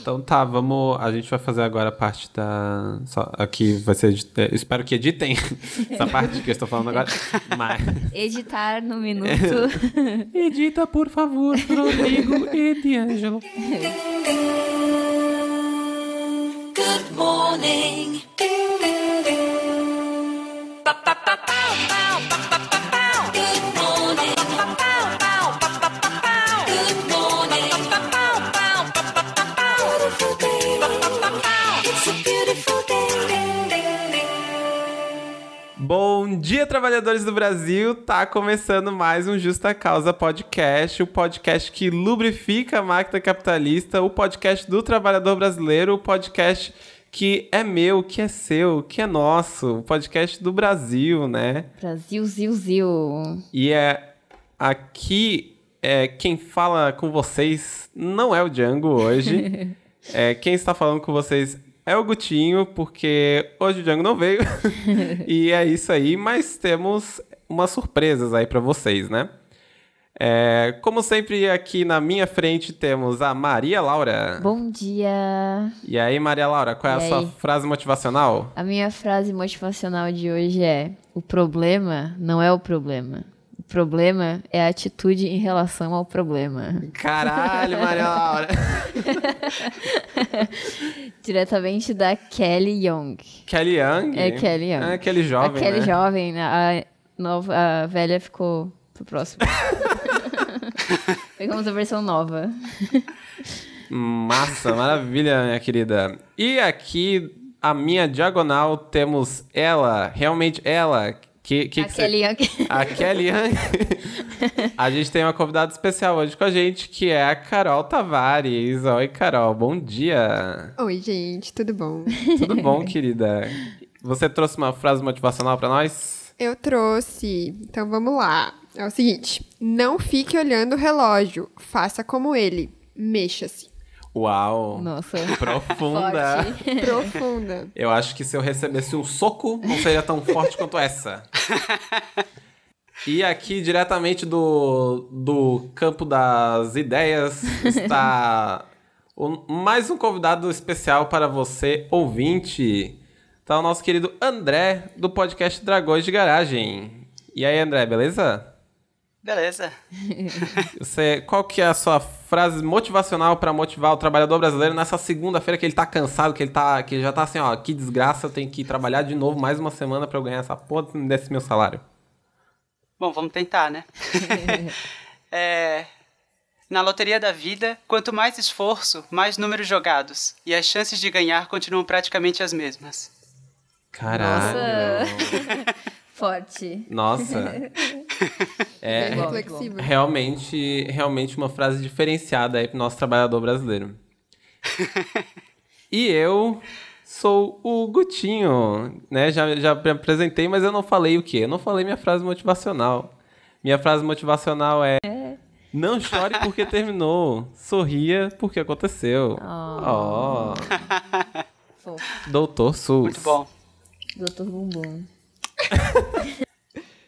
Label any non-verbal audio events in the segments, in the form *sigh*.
Então tá, vamos. A gente vai fazer agora a parte da. Só, aqui vai ser. edit- Espero que editem *laughs* essa parte que eu estou falando agora. Mas. *laughs* Editar no minuto. *laughs* Edita, por favor, Rodrigo e D'Angelo. Good morning. Bom dia, trabalhadores do Brasil! Tá começando mais um Justa Causa Podcast, o podcast que lubrifica a máquina capitalista, o podcast do trabalhador brasileiro, o podcast que é meu, que é seu, que é nosso, o podcast do Brasil, né? Brasil, zil, zil. E é aqui é quem fala com vocês não é o Django hoje. *laughs* é quem está falando com vocês é o Gutinho, porque hoje o Django não veio. *laughs* e é isso aí, mas temos umas surpresas aí para vocês, né? É, como sempre, aqui na minha frente temos a Maria Laura. Bom dia. E aí, Maria Laura, qual é a E sua aí? frase motivacional? A minha frase motivacional de hoje é: O problema não é o problema. O problema é a atitude em relação ao problema. Caralho, Maria Laura! *laughs* Diretamente da Kelly Young. Kelly Young? É Kelly Young. É Kelly Jovem, a Kelly né? jovem, né? a, nova, a velha ficou pro próximo. *laughs* Pegamos a versão nova. Massa, maravilha, minha querida. E aqui, a minha diagonal, temos ela, realmente ela. Que, que a que cê- Kelly Young. A Kelly Young. *laughs* a gente tem uma convidada especial hoje com a gente, que é a Carol Tavares. Oi, Carol, bom dia. Oi, gente, tudo bom? Tudo bom, *laughs* querida? Você trouxe uma frase motivacional pra nós? Eu trouxe, então vamos lá. É o seguinte: não fique olhando o relógio, faça como ele, mexa-se. Uau. Nossa. *laughs* Profunda. Profunda. Eu acho que se eu recebesse um soco, não seria tão forte quanto essa. E aqui, diretamente do, do campo das ideias, está o- mais um convidado especial para você, ouvinte. Tá o nosso querido André, do podcast Dragões de Garagem. E aí, André, beleza? Beleza. *laughs* Você, qual que é a sua frase motivacional para motivar o trabalhador brasileiro nessa segunda-feira que ele tá cansado, que ele tá, que ele já tá assim, ó, que desgraça, eu tenho que trabalhar de novo mais uma semana para eu ganhar essa porra desse meu salário. Bom, vamos tentar, né? *laughs* É, na loteria da vida, quanto mais esforço, mais números jogados. E as chances de ganhar continuam praticamente as mesmas. Caralho. *laughs* Forte. Nossa. *laughs* É, realmente, realmente uma frase diferenciada aí pro nosso trabalhador brasileiro. E eu sou o Gutinho, né? Já, já me apresentei, mas eu não falei o quê? Eu não falei minha frase motivacional. Minha frase motivacional é... Não chore porque terminou. Sorria porque aconteceu. Ó. Fofo. Doutor Sus. Muito bom. Doutor Bumbum.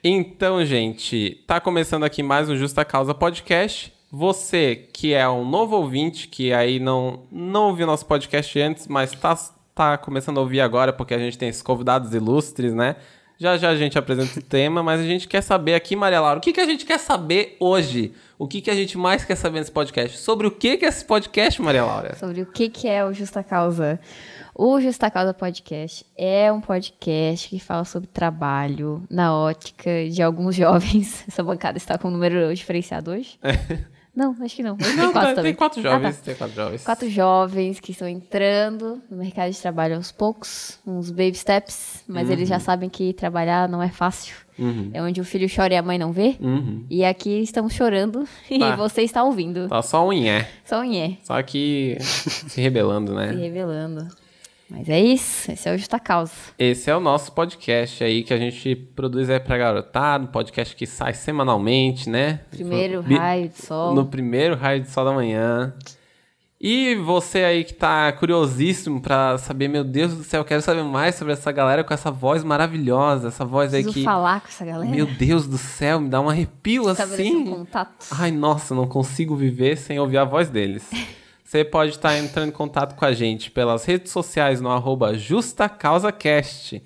Então, gente, tá começando aqui mais um Justa Causa Podcast. Você que é um novo ouvinte, que aí não, não ouviu nosso podcast antes, mas tá, tá começando a ouvir agora porque a gente tem esses convidados ilustres, né? Já já a gente apresenta o tema, mas a gente quer saber aqui, Maria Laura, o que, que a gente quer saber hoje? O que, que a gente mais quer saber nesse podcast? Sobre o que, que é esse podcast, Maria Laura? Sobre o que, que é o Justa Causa. O Justa Causa Podcast é um podcast que fala sobre trabalho na ótica de alguns *laughs* jovens. Essa bancada está com um número diferenciado hoje? Não, acho que não. Hoje tem Não, quatro tá- tem quatro Ah, tá. jovens, tem quatro jovens. Quatro jovens que estão entrando no mercado de trabalho aos poucos, uns baby steps, mas eles já sabem que trabalhar não é fácil. É onde o filho chora e a mãe não vê. Uhum. E aqui estamos chorando *laughs* e Tá. você está ouvindo. Tá só um nhé. Só um nhé, Só que *laughs* se rebelando, né? se revelando. Mas é isso, esse é o Justa Causa. Esse é o nosso podcast aí que a gente produz aí pra garotada, um podcast que sai semanalmente, né? Primeiro Bi- raio de sol. No primeiro raio de sol da manhã. E você aí que tá curiosíssimo pra saber, meu Deus do céu, eu quero saber mais sobre essa galera com essa voz maravilhosa, essa voz aí que. falar com essa galera. Meu Deus do céu, me dá um arrepio Estabelecer um assim. contato. Ai, nossa, não consigo viver sem ouvir a voz deles. *laughs* Você pode estar entrando em contato com a gente pelas redes sociais no arroba JustaCausaCast,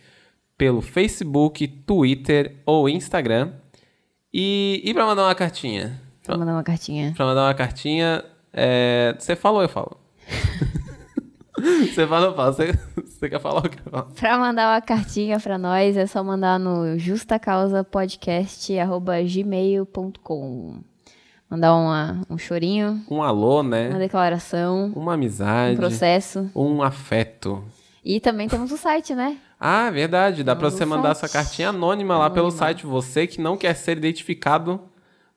pelo Facebook, Twitter ou Instagram. E, e para mandar uma cartinha? Vou mandar uma cartinha. Pra mandar uma cartinha, é, você falou, eu falo. *laughs* você falou, eu falo. Você, você quer falar o que eu falo? Pra mandar uma cartinha pra nós, é só mandar no justacausapodcast.gmail.com Mandar uma, um chorinho, Um alô, uma né? declaração, Uma um amizade. processo. Um afeto. E também temos o site, né? Ah, verdade. Dá pra Temos você mandar site. sua cartinha anônima lá pelo Anônima. site. Você que não quer ser identificado,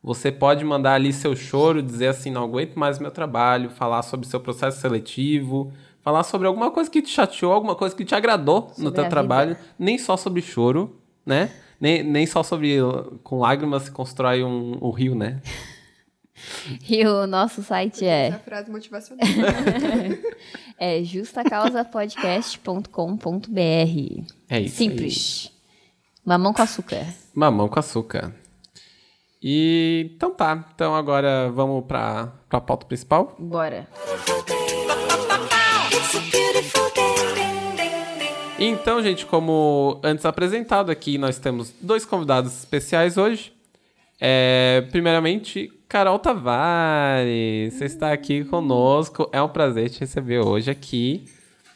você pode mandar ali seu choro, dizer assim, não aguento mais meu trabalho, falar sobre seu processo seletivo, falar sobre alguma coisa que te chateou, alguma coisa que te agradou no Sobre teu a trabalho. vida. Nem só sobre choro, né? Nem, nem só sobre com lágrimas se constrói um, um rio, né? *laughs* *laughs* E o nosso site Essa é, frase motivacional. *laughs* é justacausapodcast.com.br. É isso. Simples. Mamão com açúcar. aí. Mamão com açúcar. E então tá. Então agora vamos pra, pra pauta principal. Bora. Então, gente, como antes apresentado aqui, nós temos dois convidados especiais hoje. É, primeiramente, Carol Tavares. Você está aqui conosco. É um prazer te receber hoje aqui.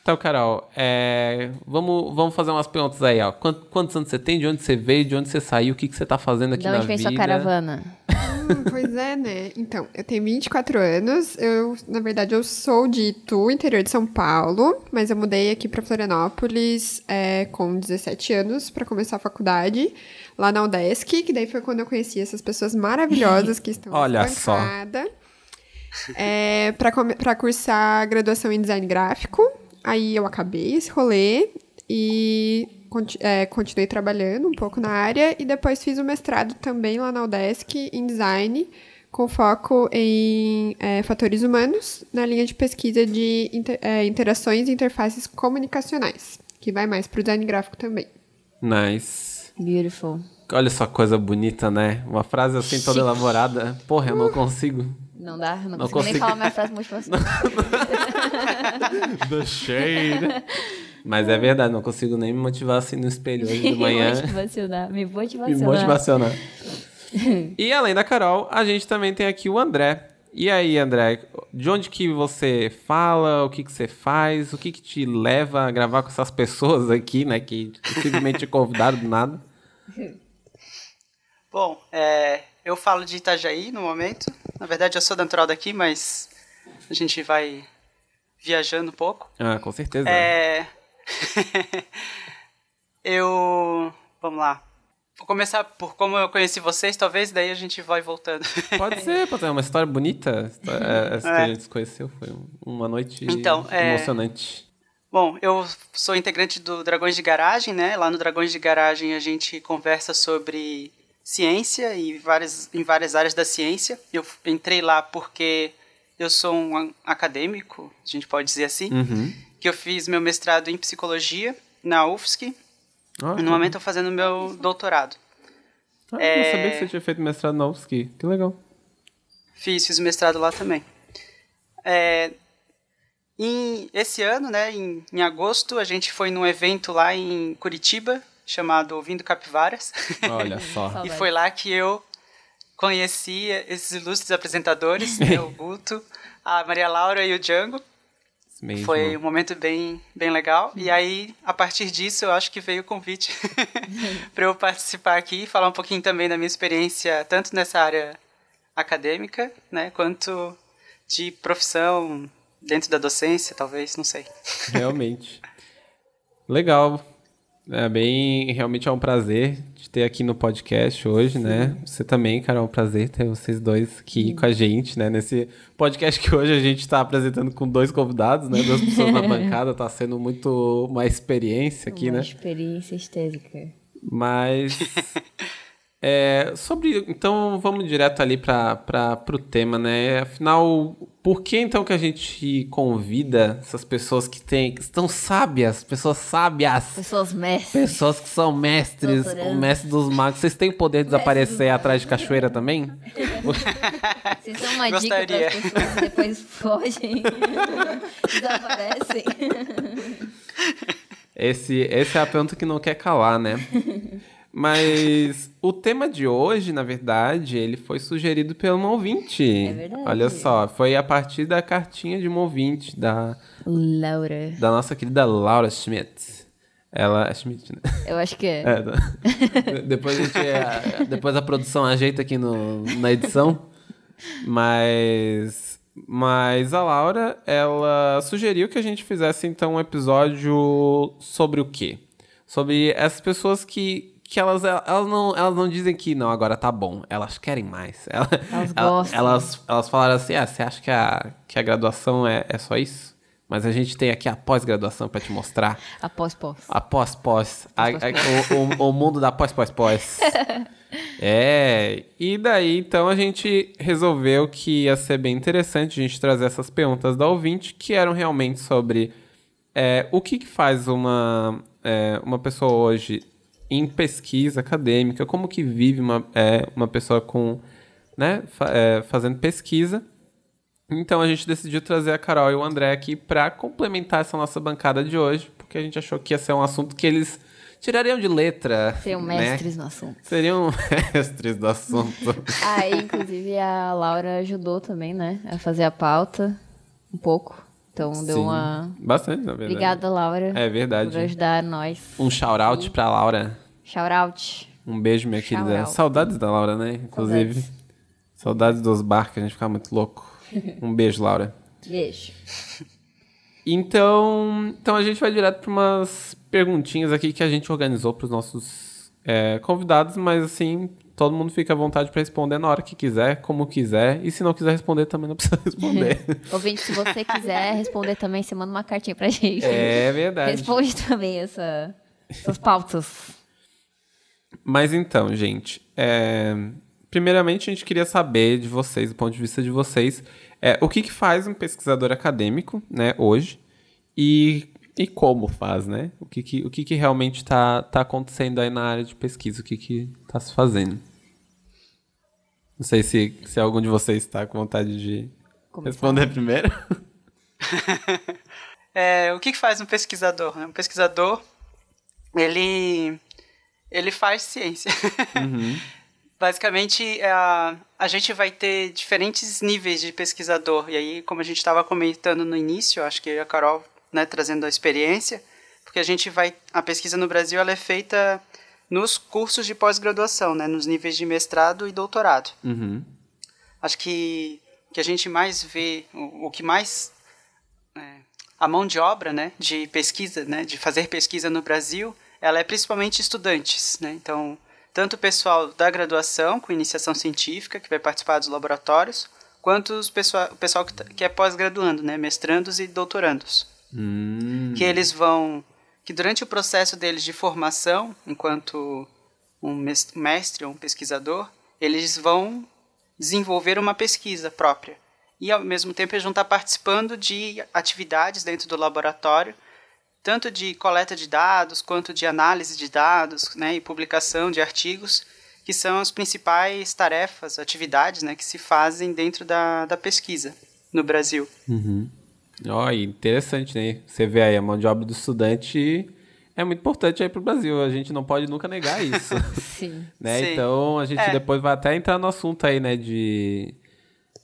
Então, Carol, é, vamos, vamos fazer umas perguntas aí. Ó. Quantos, quantos anos você tem? De onde você veio? De onde você saiu? O que, que você está fazendo aqui De na onde vem vida? sua caravana? Hum, pois é, né? Então, eu tenho 24 anos. Eu, na verdade, eu sou de Itu, interior de São Paulo, mas eu mudei aqui pra Florianópolis é, com 17 anos pra começar a faculdade lá na UDESC, que daí foi quando eu conheci essas pessoas maravilhosas que estão Olha só. É, come- pra cursar graduação em design gráfico. Aí eu acabei esse rolê e é, continuei trabalhando um pouco na área e depois fiz o mestrado também lá na UDESC em design, com foco em é, fatores humanos, na linha de pesquisa de inter- é, interações e interfaces comunicacionais, que vai mais pro design gráfico também. Nice. Beautiful. Olha só coisa bonita, né? Uma frase assim toda Chique. elaborada. Porra, eu não consigo. Não dá? Não, Não consigo, consigo. nem falar minha frase motivacional. *laughs* The shade. Mas é verdade, não consigo nem me motivar assim no espelho hoje de *laughs* manhã. Me me motivacional. motivacionar. *laughs* e além da Carol, a gente também tem aqui o André. E aí, André, de onde que você fala, o que que você faz, o que que te leva a gravar com essas pessoas aqui, né, que simplesmente te convidaram do nada? *laughs* Bom, é, eu falo de Itajaí no momento. Na verdade, eu sou natural daqui, mas a gente vai viajando um pouco. Ah, com certeza. É... *laughs* eu... Vamos lá. Vou começar por como eu conheci vocês, talvez, daí a gente vai voltando. *laughs* Pode ser, pode ser uma história bonita. É, Essa que É. a gente se conheceu foi um- uma noite Então, é- emocionante. Bom, eu sou integrante do Dragões de Garagem, né? Lá no Dragões de Garagem a gente conversa sobre ciência e várias, em várias áreas da ciência. Eu entrei lá porque eu sou um acadêmico, a gente pode dizer assim, Uhum. que eu fiz meu mestrado em psicologia na UFSC Ah, e no momento eu tô fazendo meu doutorado. ah, é- Eu não sabia que você tinha feito mestrado na UFSC. Que legal. Fiz, fiz o mestrado lá também. É, esse ano, né, em, em agosto, a gente foi num evento lá em Curitiba, chamado Ouvindo Capivaras. Olha *laughs* só. e foi lá que eu conheci esses ilustres apresentadores, né, o Guto, a Maria Laura e o Django. Mesmo. Foi um momento bem, bem legal. E aí, a partir disso, eu acho que veio o convite *laughs* para eu participar aqui e falar um pouquinho também da minha experiência, tanto nessa área acadêmica, né, quanto de profissão dentro da docência, talvez, não sei. *laughs* Realmente. Legal. É bem, realmente é um prazer te ter aqui no podcast hoje, né? Você também, cara, é um prazer ter vocês dois aqui com a gente, né? Nesse podcast que hoje a gente tá apresentando com dois convidados, né? Duas pessoas na *laughs* bancada, tá sendo muito uma experiência aqui, Uma né? experiência estética. Mas *laughs* É, sobre, então vamos direto ali para o tema, né? Afinal, por que então que a gente convida essas pessoas que têm, que estão sábias, pessoas sábias, Pessoas mestres. pessoas que são mestres, Doutorando. o mestre dos magos, vocês têm o poder de desaparecer atrás de cachoeira também? *laughs* Vocês dão uma Gostaria. dica para as pessoas e depois fogem. *laughs* Desaparecem. Esse, essa é a pergunta que não quer calar, né? *laughs* Mas o tema de hoje, na verdade, ele foi sugerido pelo um ouvinte. É verdade. Olha só, foi a partir da cartinha de um ouvinte da, Laura. da nossa querida Laura Schmidt. Ela é Schmidt, né? Eu acho que é. É, tá. depois a gente, a- depois a produção ajeita aqui no, na edição. Mas, mas a Laura, ela sugeriu que a gente fizesse então um episódio sobre o quê? Sobre essas pessoas que, que elas, elas, não, elas não dizem que não, agora tá bom. Elas querem mais. *laughs* Ela- Elas ela- gostam. Elas, elas falaram assim, ah, você acha que a, que a graduação é, é só isso? Mas a gente tem aqui a pós-graduação pra te mostrar. Após pós. A pós-pós. A- a- o, o- o mundo da pós-pós-pós. *laughs* é, e daí então a gente resolveu que ia ser bem interessante a gente trazer essas perguntas da ouvinte, que eram realmente sobre é, o que, que faz uma, é, uma pessoa hoje em pesquisa acadêmica, como que vive uma, é, uma pessoa com, né, fa- é, fazendo pesquisa. Então a gente decidiu trazer a Carol e o André aqui para complementar essa nossa bancada de hoje, porque a gente achou que ia ser um assunto que eles tirariam de letra. Seriam né? mestres no assunto. Seriam *laughs* mestres do assunto. Aí, inclusive, a Laura ajudou também, né? A fazer a pauta. Um pouco. Então, deu Sim. uma. Bastante, na verdade. Obrigada, Laura. É verdade. Por ajudar nós. Um shout-out pra Laura. Shout out. Um beijo, minha querida. Shout-out. Saudades da Laura, né? Inclusive. Saudades. Saudades, dos bar que a gente ficava muito louco. *laughs* Um beijo, Laura. Beijo. Então, então a gente vai direto para umas perguntinhas aqui que a gente organizou para os nossos é, convidados, mas assim, todo mundo fica à vontade para responder na hora que quiser, como quiser, e se não quiser responder também não precisa responder. *laughs* Ouvinte, se você quiser responder também, você manda uma cartinha pra gente. é verdade. Responde também essa, essas pautas. Mas então, gente, é, primeiramente a gente queria saber de vocês, do ponto de vista de vocês, é, o que, que faz um pesquisador acadêmico, né, hoje, e, e como faz, né? O que, que, o que, que realmente está tá acontecendo aí na área de pesquisa, o que que está se fazendo. Não sei se, se algum de vocês está com vontade de Começar. responder primeiro. *laughs* É, o que, que faz um pesquisador? né? Um pesquisador, ele, ele faz ciência. *laughs* Basicamente, a, a gente vai ter diferentes níveis de pesquisador. E aí, como a gente estava comentando no início, acho que a Carol né, trazendo a experiência, porque a gente vai. A pesquisa no Brasil ela é feita nos cursos de pós-graduação, né, nos níveis de mestrado e doutorado. Uhum. Acho que que a gente mais vê, o, o que mais é, a mão de obra, né, de pesquisa, né, de fazer pesquisa no Brasil, ela é principalmente estudantes, né? Então, tanto o pessoal da graduação com iniciação científica que vai participar dos laboratórios, quanto os pessoal, o pessoal que, tá- que é pós-graduando, né, mestrandos e doutorandos Hum, que eles vão que durante o processo deles de formação enquanto um mes- mestre ou um pesquisador eles vão desenvolver uma pesquisa própria. E ao mesmo tempo eles vão estar participando de atividades dentro do laboratório tanto de coleta de dados quanto de análise de dados né, e publicação de artigos que são as principais tarefas atividades né, que se fazem dentro da, da pesquisa no Brasil Ó, e interessante, né? Você vê aí, a mão de obra do estudante é muito importante aí pro Brasil. A gente não pode nunca negar isso. *laughs* Sim. né? Sim. Então a gente É. depois vai até entrar no assunto aí, né? De,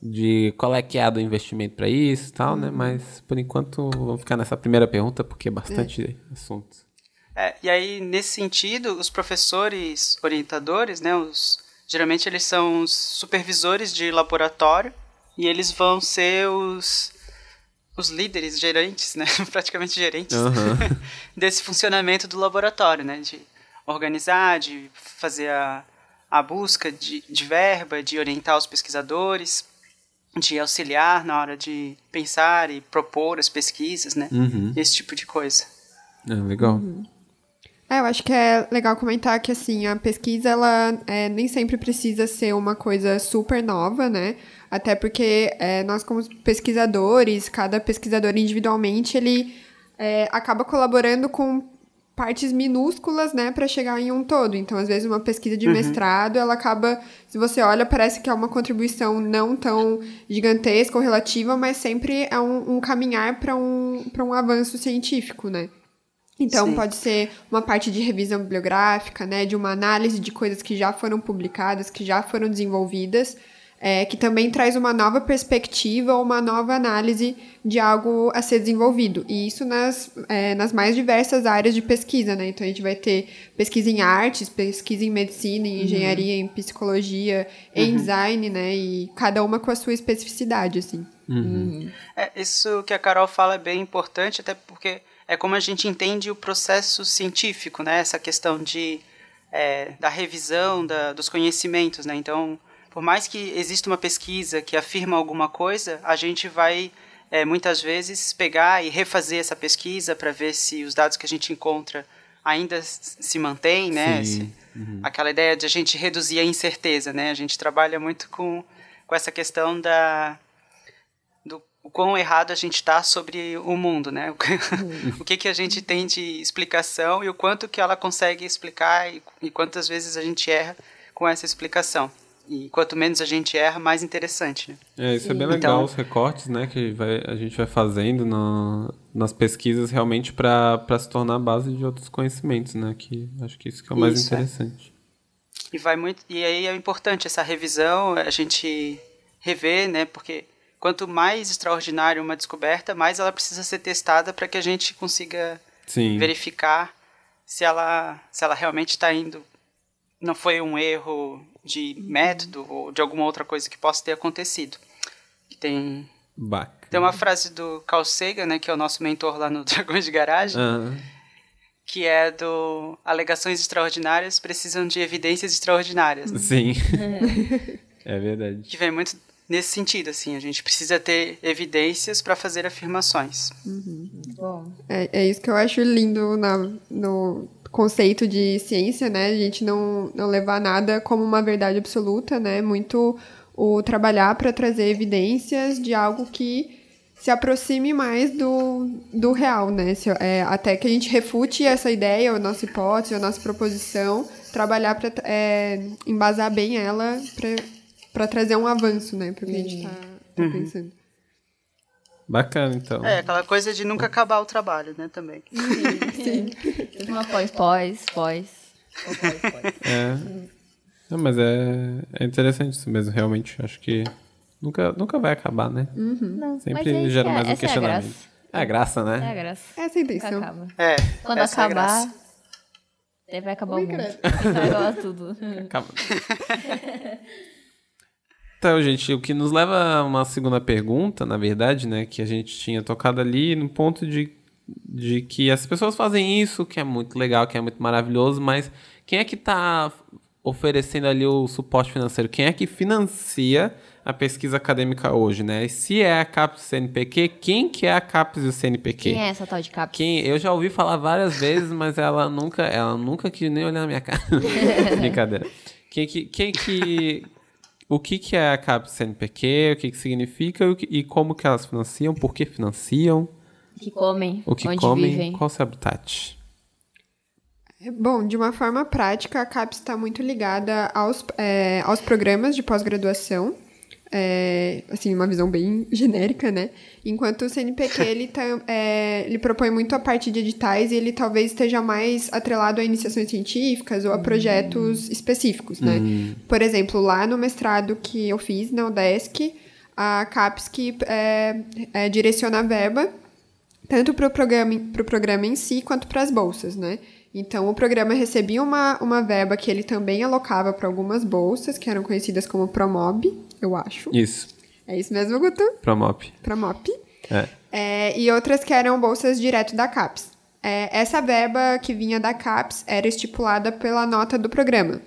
de qual é que é do investimento para isso e tal, né? Mas por enquanto vamos ficar nessa primeira pergunta, porque é bastante assunto. É, e aí, nesse sentido, os professores orientadores, né, os, geralmente eles são os supervisores de laboratório e eles vão ser os, os líderes, gerentes, né, *laughs* praticamente gerentes, Aham. *laughs* desse funcionamento do laboratório, né, de organizar, de fazer a, a busca de, de verba, de orientar os pesquisadores, de auxiliar na hora de pensar e propor as pesquisas, né, Uhum. esse tipo de coisa. Ah, legal. É, eu acho que é legal comentar que, assim, a pesquisa, ela é, nem sempre precisa ser uma coisa super nova, né? Até porque é, nós, como pesquisadores, cada pesquisador individualmente, ele é, acaba colaborando com partes minúsculas, né, para chegar em um todo. Então, às vezes, uma pesquisa de mestrado, ela acaba, se você olha, parece que é uma contribuição não tão gigantesca ou relativa, mas sempre é um, um caminhar para um, um avanço científico, né? Então, Sim. pode ser uma parte de revisão bibliográfica, né, de uma análise de coisas que já foram publicadas, que já foram desenvolvidas, é, que também traz uma nova perspectiva ou uma nova análise de algo a ser desenvolvido. E isso nas, é, nas mais diversas áreas de pesquisa, né? Então, a gente vai ter pesquisa em artes, pesquisa em medicina, em engenharia, em psicologia, em design, né? E cada uma com a sua especificidade, assim. É, isso que a Carol fala é bem importante, até porque é como a gente entende o processo científico, né? Essa questão de, é, da revisão da, dos conhecimentos, né? Então, por mais que exista uma pesquisa que afirma alguma coisa, a gente vai é, muitas vezes pegar e refazer essa pesquisa para ver se os dados que a gente encontra ainda se mantêm, né? Se- Aquela ideia de a gente reduzir a incerteza, né? A gente trabalha muito com, com essa questão da do o quão errado a gente está sobre o mundo, né? *laughs* O que- o que que a gente tem de explicação e o quanto que ela consegue explicar e, e quantas vezes a gente erra com essa explicação. E quanto menos a gente erra, mais interessante, né? É, isso é bem Então- legal, os recortes, né, que vai, a gente vai fazendo na- nas pesquisas realmente para se tornar a base de outros conhecimentos, né, que acho que isso que é o mais Isso, é. interessante. E vai muito e aí é importante essa revisão, a gente rever, né? Porque quanto mais extraordinária uma descoberta, mais ela precisa ser testada para que a gente consiga Sim, verificar se ela se ela realmente está indo não foi um erro de método ou de alguma outra coisa que possa ter acontecido. Tem bacana. tem uma frase do Carl Sagan, né, que é o nosso mentor lá no *laughs* Dragões de Garagem, Ah, que é do alegações extraordinárias precisam de evidências extraordinárias. sim. *laughs* é verdade. que vem muito nesse sentido, assim, a gente precisa ter evidências para fazer afirmações. Bom, É, é isso que eu acho lindo na, no conceito de ciência, né? A gente não, não levar nada como uma verdade absoluta, né? Muito o trabalhar para trazer evidências de algo que se aproxime mais do, do real, né? Se- é, até que a gente refute essa ideia, ou a nossa hipótese, ou a nossa proposição, trabalhar para embasar bem ela para trazer um avanço, né? Para o que a gente está pensando. Bacana, então. É, aquela coisa de nunca acabar o trabalho, né, também. *laughs* uma pós, pós, pós. Pós, pós. É. Não, mas é, é interessante isso mesmo, realmente. Acho que nunca, nunca vai acabar, né? Não, mas Sempre é gera que é- mais um essa é a questionamento. graça. É a graça, É a né? graça. Essa é a intenção. acaba. É, Quando essa é a acabar, graça. daí vai acabar o mundo. Vai acabar tudo. Acaba. *laughs* Então, gente, o que nos leva a uma segunda pergunta, na verdade, né? Que a gente tinha tocado ali no ponto de, de que as pessoas fazem isso, que é muito legal, que é muito maravilhoso, mas quem é que está oferecendo ali o suporte financeiro? Quem é que financia a pesquisa acadêmica hoje, né? E se é a CAPES e o CNPq, quem que é a CAPES e o CNPq? Quem é essa tal de CAPS? Quem, eu já ouvi falar várias vezes, mas ela nunca, ela nunca quis nem olhar na minha cara. *laughs* Brincadeira. Quem que, quem que, o que que é a CAPES CNPq, o que que significa? E o que- e como que elas financiam, por que financiam, O que comem, o que onde comem, vivem. qual o seu habitat? Bom, de uma forma prática, a CAPES está muito ligada aos, é, aos programas de pós-graduação, é, assim, uma visão bem genérica, né? Enquanto o CNPq, *laughs* ele, tá, é, ele propõe muito a parte de editais e ele talvez esteja mais atrelado a iniciações científicas ou a projetos específicos, né? Por exemplo, lá no mestrado que eu fiz na UDESC, a CAPES que é, é, direciona a verba tanto para o programa, pro programa em si quanto para as bolsas, né? Então, o programa recebia uma, uma verba que ele também alocava para algumas bolsas, que eram conhecidas como Promob, eu acho. Isso, É isso mesmo, Guto? Promop. Promop. É. É, e outras que eram bolsas direto da CAPES. É, essa verba que vinha da CAPES era estipulada pela nota do programa.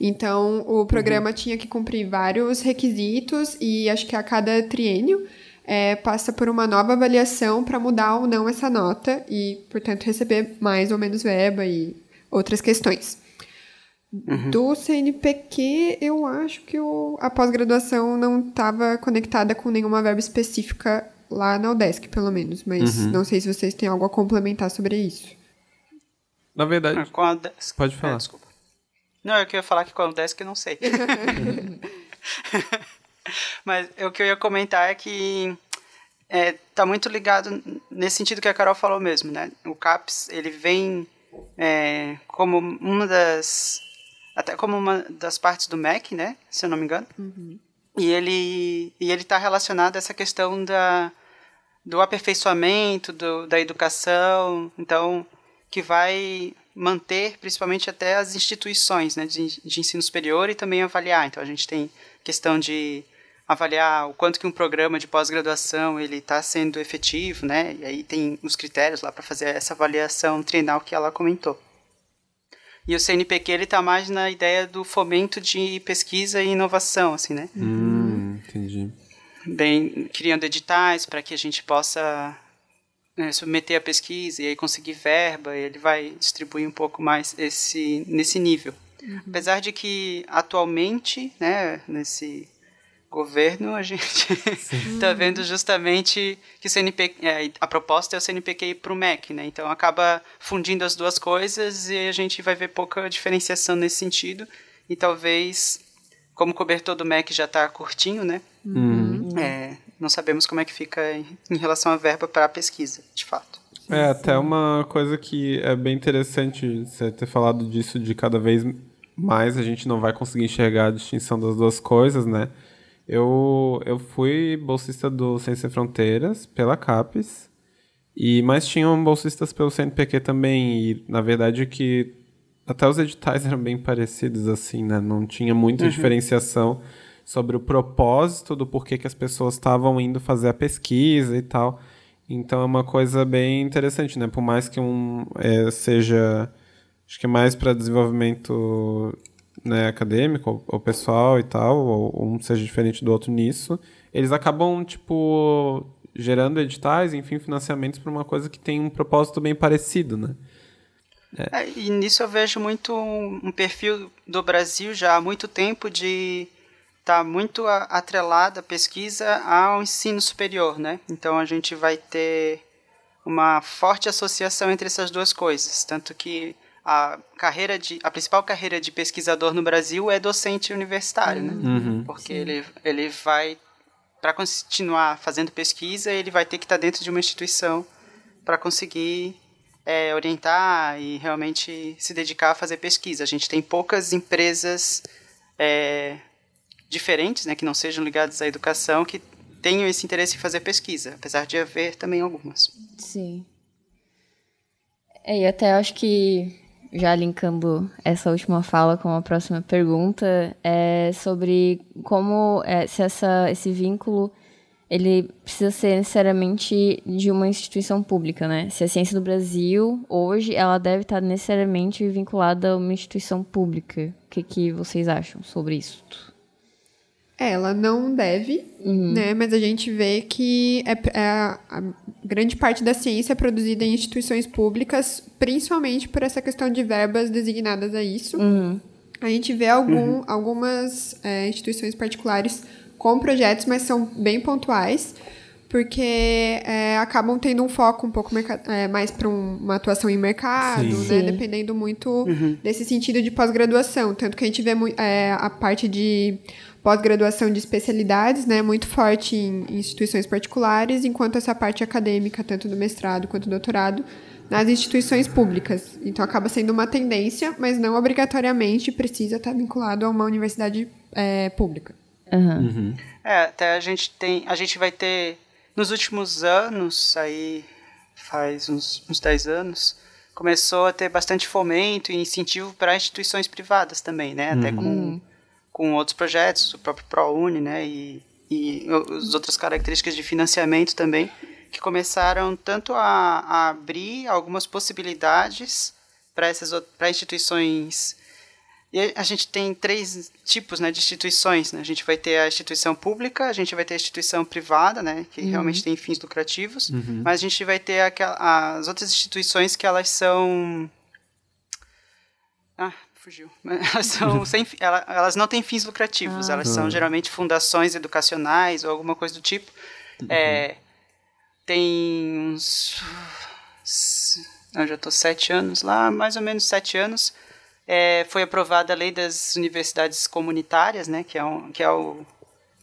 Então, o programa tinha que cumprir vários requisitos e acho que a cada triênio é, passa por uma nova avaliação para mudar ou não essa nota e, portanto, receber mais ou menos verba e outras questões. Do CNPq, eu acho que o, a pós-graduação não estava conectada com nenhuma verba específica lá na UDESC, pelo menos. Mas não sei se vocês têm algo a complementar sobre isso. Na verdade, Ah, Com a Desk. Pode falar. É, desculpa. Não, eu queria falar que com a Desk eu não sei. *laughs* *laughs* Mas o que eu ia comentar é que é, tá muito ligado nesse sentido que a Carol falou mesmo, né? O CAPS, ele vem é, como uma das... Até como uma das partes do MEC, né? Se eu não me engano. E ele e ele está relacionado a essa questão da, do aperfeiçoamento, do, da educação, então que vai manter principalmente até as instituições né, de, de ensino superior e também avaliar. Então a gente tem questão de avaliar o quanto que um programa de pós-graduação ele está sendo efetivo, né? E aí tem os critérios lá para fazer essa avaliação trienal que ela comentou. E o CNPq ele está mais na ideia do fomento de pesquisa e inovação, assim, né? Hum, entendi. bem criando editais para que a gente possa né, submeter a pesquisa e aí conseguir verba, e ele vai distribuir um pouco mais esse nesse nível. Apesar de que atualmente, né, nesse governo, a gente está *laughs* vendo justamente que CNP, é, a proposta é o CNPq ir para o MEC, né? Então acaba fundindo as duas coisas e a gente vai ver pouca diferenciação nesse sentido. E talvez, como o cobertor do MEC já está curtinho, né? É, não sabemos como é que fica em, em relação à verba para a pesquisa, de fato. É, até uma coisa que é bem interessante você ter falado disso, de cada vez mais a gente não vai conseguir enxergar a distinção das duas coisas, né? Eu, eu fui bolsista do Sem Fronteiras pela CAPES, e, mas tinham bolsistas pelo CNPq também, e na verdade que até os editais *laughs* eram bem parecidos, assim, né? Não tinha muita diferenciação sobre o propósito do porquê que as pessoas estavam indo fazer a pesquisa e tal. Então é uma coisa bem interessante, né? Por mais que um é, seja, acho que mais para desenvolvimento né, acadêmico ou, pessoal e tal, ou um seja diferente do outro nisso, eles acabam tipo gerando editais, enfim, financiamentos para uma coisa que tem um propósito bem parecido, né? É, e nisso eu vejo muito um, perfil do Brasil já há muito tempo de estar tá muito a pesquisa ao ensino superior, né? Então a gente vai ter uma forte associação entre essas duas coisas, tanto que a carreira de a principal carreira de pesquisador no Brasil é docente universitário, né? Porque ele ele vai para continuar fazendo pesquisa, ele vai ter que estar dentro de uma instituição para conseguir é, orientar e realmente se dedicar a fazer pesquisa. A gente tem poucas empresas é, diferentes, né, que não sejam ligadas à educação, que tenham esse interesse em fazer pesquisa, apesar de haver também algumas. Sim. É, e até acho que, já linkando essa última fala com a próxima pergunta, é sobre como é, se essa, esse vínculo ele precisa ser necessariamente de uma instituição pública, né? Se a ciência do Brasil, hoje, ela deve estar necessariamente vinculada a uma instituição pública. O que, que vocês acham sobre isso? É, ela não deve, né? Mas a gente vê que é, é a, a grande parte da ciência é produzida em instituições públicas, principalmente por essa questão de verbas designadas a isso. A gente vê algum, algumas é, instituições particulares com projetos, mas são bem pontuais, porque é, acabam tendo um foco um pouco é, mais para uma atuação em mercado, Sim. né? Sim. Dependendo muito desse sentido de pós-graduação. Tanto que a gente vê é, a parte de pós-graduação de especialidades, né, muito forte em, em instituições particulares, enquanto essa parte acadêmica, tanto do mestrado quanto do doutorado, nas instituições públicas. Então acaba sendo uma tendência, mas não obrigatoriamente precisa estar vinculado a uma universidade é, pública. Aham. É, até a gente tem, a gente vai ter nos últimos anos, aí faz uns, uns 10 anos, começou a ter bastante fomento e incentivo para instituições privadas também, né? Até com, com outros projetos, o próprio ProUni, né? E, e as outras características de financiamento também, que começaram tanto a, a abrir algumas possibilidades para essas para instituições E a gente tem três tipos né, de instituições. Né? A gente vai ter a instituição pública, a gente vai ter a instituição privada, né, que realmente tem fins lucrativos, mas a gente vai ter aquela, as outras instituições que elas são. Ah, fugiu. *laughs* Elas, são *laughs* sem, elas não têm fins lucrativos, elas são geralmente fundações educacionais ou alguma coisa do tipo. É, tem uns. Eu já estou sete anos lá, mais ou menos sete anos. É, foi aprovada a lei das universidades comunitárias, né, que é, um, que é o,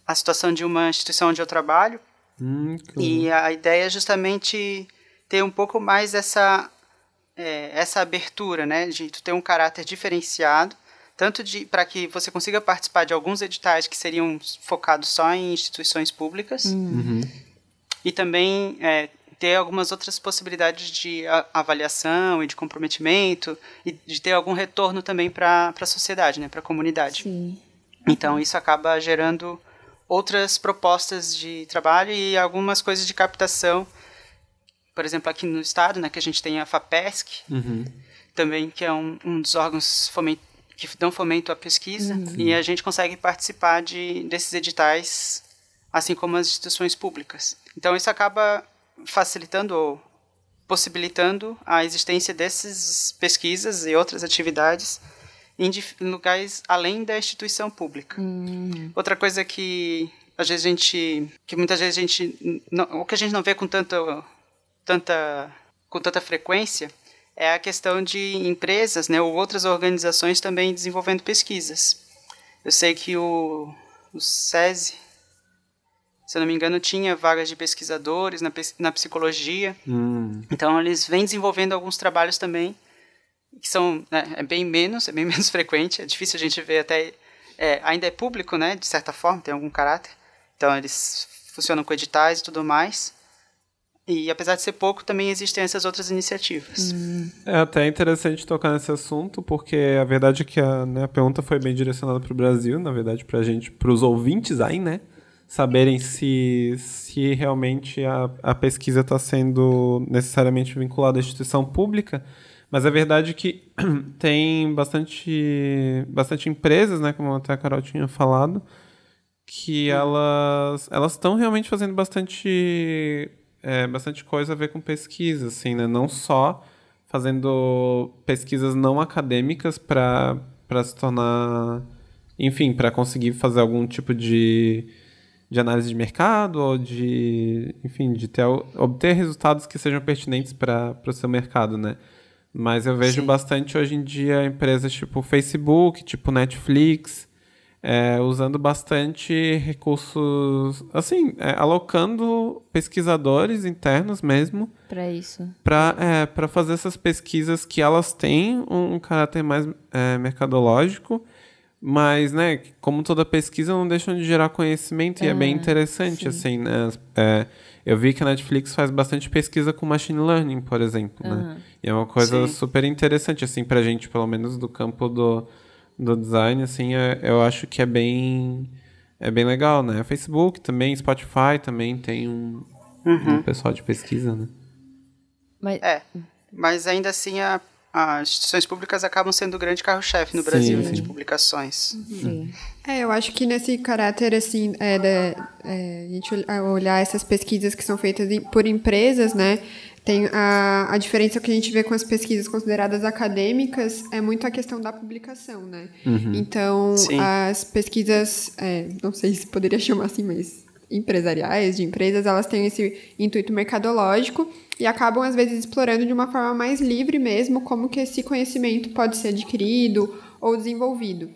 a situação de uma instituição onde eu trabalho. Hum, E a ideia é justamente ter um pouco mais essa, é, essa abertura, né, de tu ter um caráter diferenciado, tanto de para que você consiga participar de alguns editais que seriam focados só em instituições públicas, e também é, ter algumas outras possibilidades de avaliação e de comprometimento, e de ter algum retorno também para a sociedade, né, para a comunidade. Sim. Então isso acaba gerando outras propostas de trabalho e algumas coisas de captação. Por exemplo, aqui no estado, né, que a gente tem a FAPESC, também que é um, um dos órgãos que dão fomento à pesquisa, e a gente consegue participar de, desses editais, assim como as instituições públicas. Então isso acaba facilitando ou possibilitando a existência dessas pesquisas e outras atividades em em lugares além da instituição pública. Outra coisa que às vezes a gente, que muitas vezes a gente, não, o que a gente não vê com tanta, tanta, com tanta frequência é a questão de empresas, né, ou outras organizações também desenvolvendo pesquisas. Eu sei que o, o SESI, se eu não me engano, tinha vagas de pesquisadores na, na psicologia. Hum, Então eles vêm desenvolvendo alguns trabalhos também que são né, é bem menos, é bem *laughs* menos frequente, é difícil a gente ver até é, ainda é público, né, de certa forma, tem algum caráter. Então eles funcionam com editais e tudo mais. E apesar de ser pouco, também existem essas outras iniciativas. É até interessante tocar nesse assunto, porque a verdade é que a, né, a pergunta foi bem direcionada para o Brasil, na verdade, para a gente, para os ouvintes aí, né? Saberem se, se realmente a, a pesquisa está sendo necessariamente vinculada à instituição pública. Mas a verdade é que *clears throat* tem bastante, bastante empresas, né? Como até a Carol tinha falado, que elas elas estão realmente fazendo bastante é, bastante coisa a ver com pesquisa, assim, né? Não só fazendo pesquisas não acadêmicas para se tornar, enfim, para conseguir fazer algum tipo de de análise de mercado ou de, enfim, de ter, obter resultados que sejam pertinentes para o seu mercado, né? Mas eu vejo Sim. bastante hoje em dia empresas tipo Facebook, tipo Netflix, é, usando bastante recursos, assim, é, alocando pesquisadores internos mesmo Pra isso. para é, pra fazer essas pesquisas que elas têm um, um caráter mais é, mercadológico, mas, né, como toda pesquisa, não deixam de gerar conhecimento e é bem interessante, assim, né? É, eu vi que a Netflix faz bastante pesquisa com machine learning, por exemplo, né? E é uma coisa Sim. super interessante, assim, pra gente, pelo menos do campo do, do design, assim, é- eu acho que é bem, é bem legal, né? Facebook também, Spotify também tem um, um pessoal de pesquisa, né? Mas, É, mas ainda assim a, as instituições públicas acabam sendo o grande carro-chefe no Sim, Brasil, né, sim. de publicações. sim. É, eu acho que nesse caráter, assim, é, da- é, a gente olhar essas pesquisas que são feitas por empresas, né? Tem a, a diferença que a gente vê com as pesquisas consideradas acadêmicas é muito a questão da publicação, né? Então, Sim. as pesquisas, é, não sei se poderia *laughs* chamar assim, mas empresariais, de empresas, elas têm esse intuito mercadológico e acabam, às vezes, explorando de uma forma mais livre mesmo como que esse conhecimento pode ser adquirido ou desenvolvido.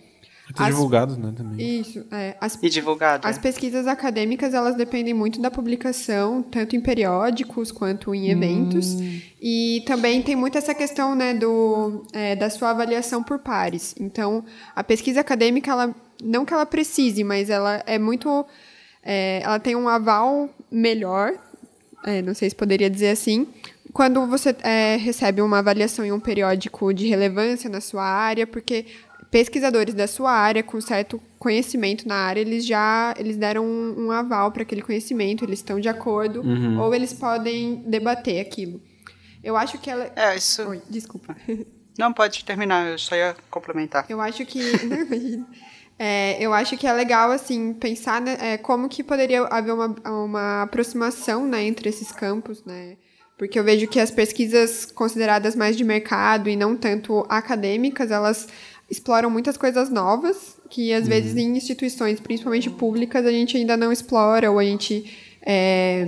Muito As- divulgado, né, também. Isso, é. As, E divulgado. as né? pesquisas acadêmicas, elas dependem muito da publicação, tanto em periódicos quanto em eventos. E também tem muito essa questão, né, do, é, da sua avaliação por pares. Então, a pesquisa acadêmica, ela, não que ela precise, mas ela é muito... é, ela tem um aval melhor, é, não sei se poderia dizer assim, quando você é, recebe uma avaliação em um periódico de relevância na sua área, porque pesquisadores da sua área com certo conhecimento na área, eles já eles deram um, um aval para aquele conhecimento, eles estão de acordo, ou eles podem debater aquilo. Eu acho que ela... É, isso. Oi, desculpa. *laughs* Não, pode terminar, eu só ia complementar. Eu acho que. *laughs* Não. É, eu acho que é legal, assim, pensar né, é, como que poderia haver uma, uma aproximação né, entre esses campos, né? Porque eu vejo que as pesquisas consideradas mais de mercado e não tanto acadêmicas, elas exploram muitas coisas novas que, às vezes, em instituições, principalmente públicas, a gente ainda não explora ou a gente é,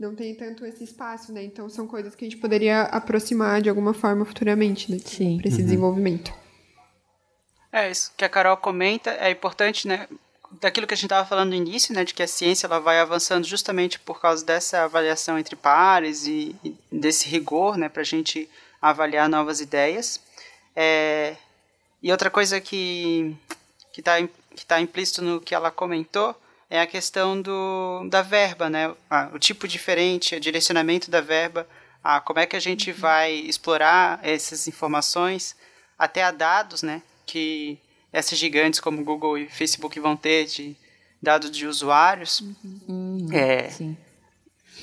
não tem tanto esse espaço, né? Então, são coisas que a gente poderia aproximar de alguma forma futuramente, né? Sim. Para esse desenvolvimento. É, isso que a Carol comenta é importante, né? Daquilo que a gente estava falando no início, né? De que a ciência ela vai avançando justamente por causa dessa avaliação entre pares e, e desse rigor, né? Para a gente avaliar novas ideias. É, e outra coisa que que está que tá implícito no que ela comentou é a questão do, da verba, né? Ah, o tipo diferente, o direcionamento da verba, ah, como é que a gente vai explorar essas informações, até a dados, né? Que essas gigantes como Google e Facebook vão ter de dados de usuários. É, Sim.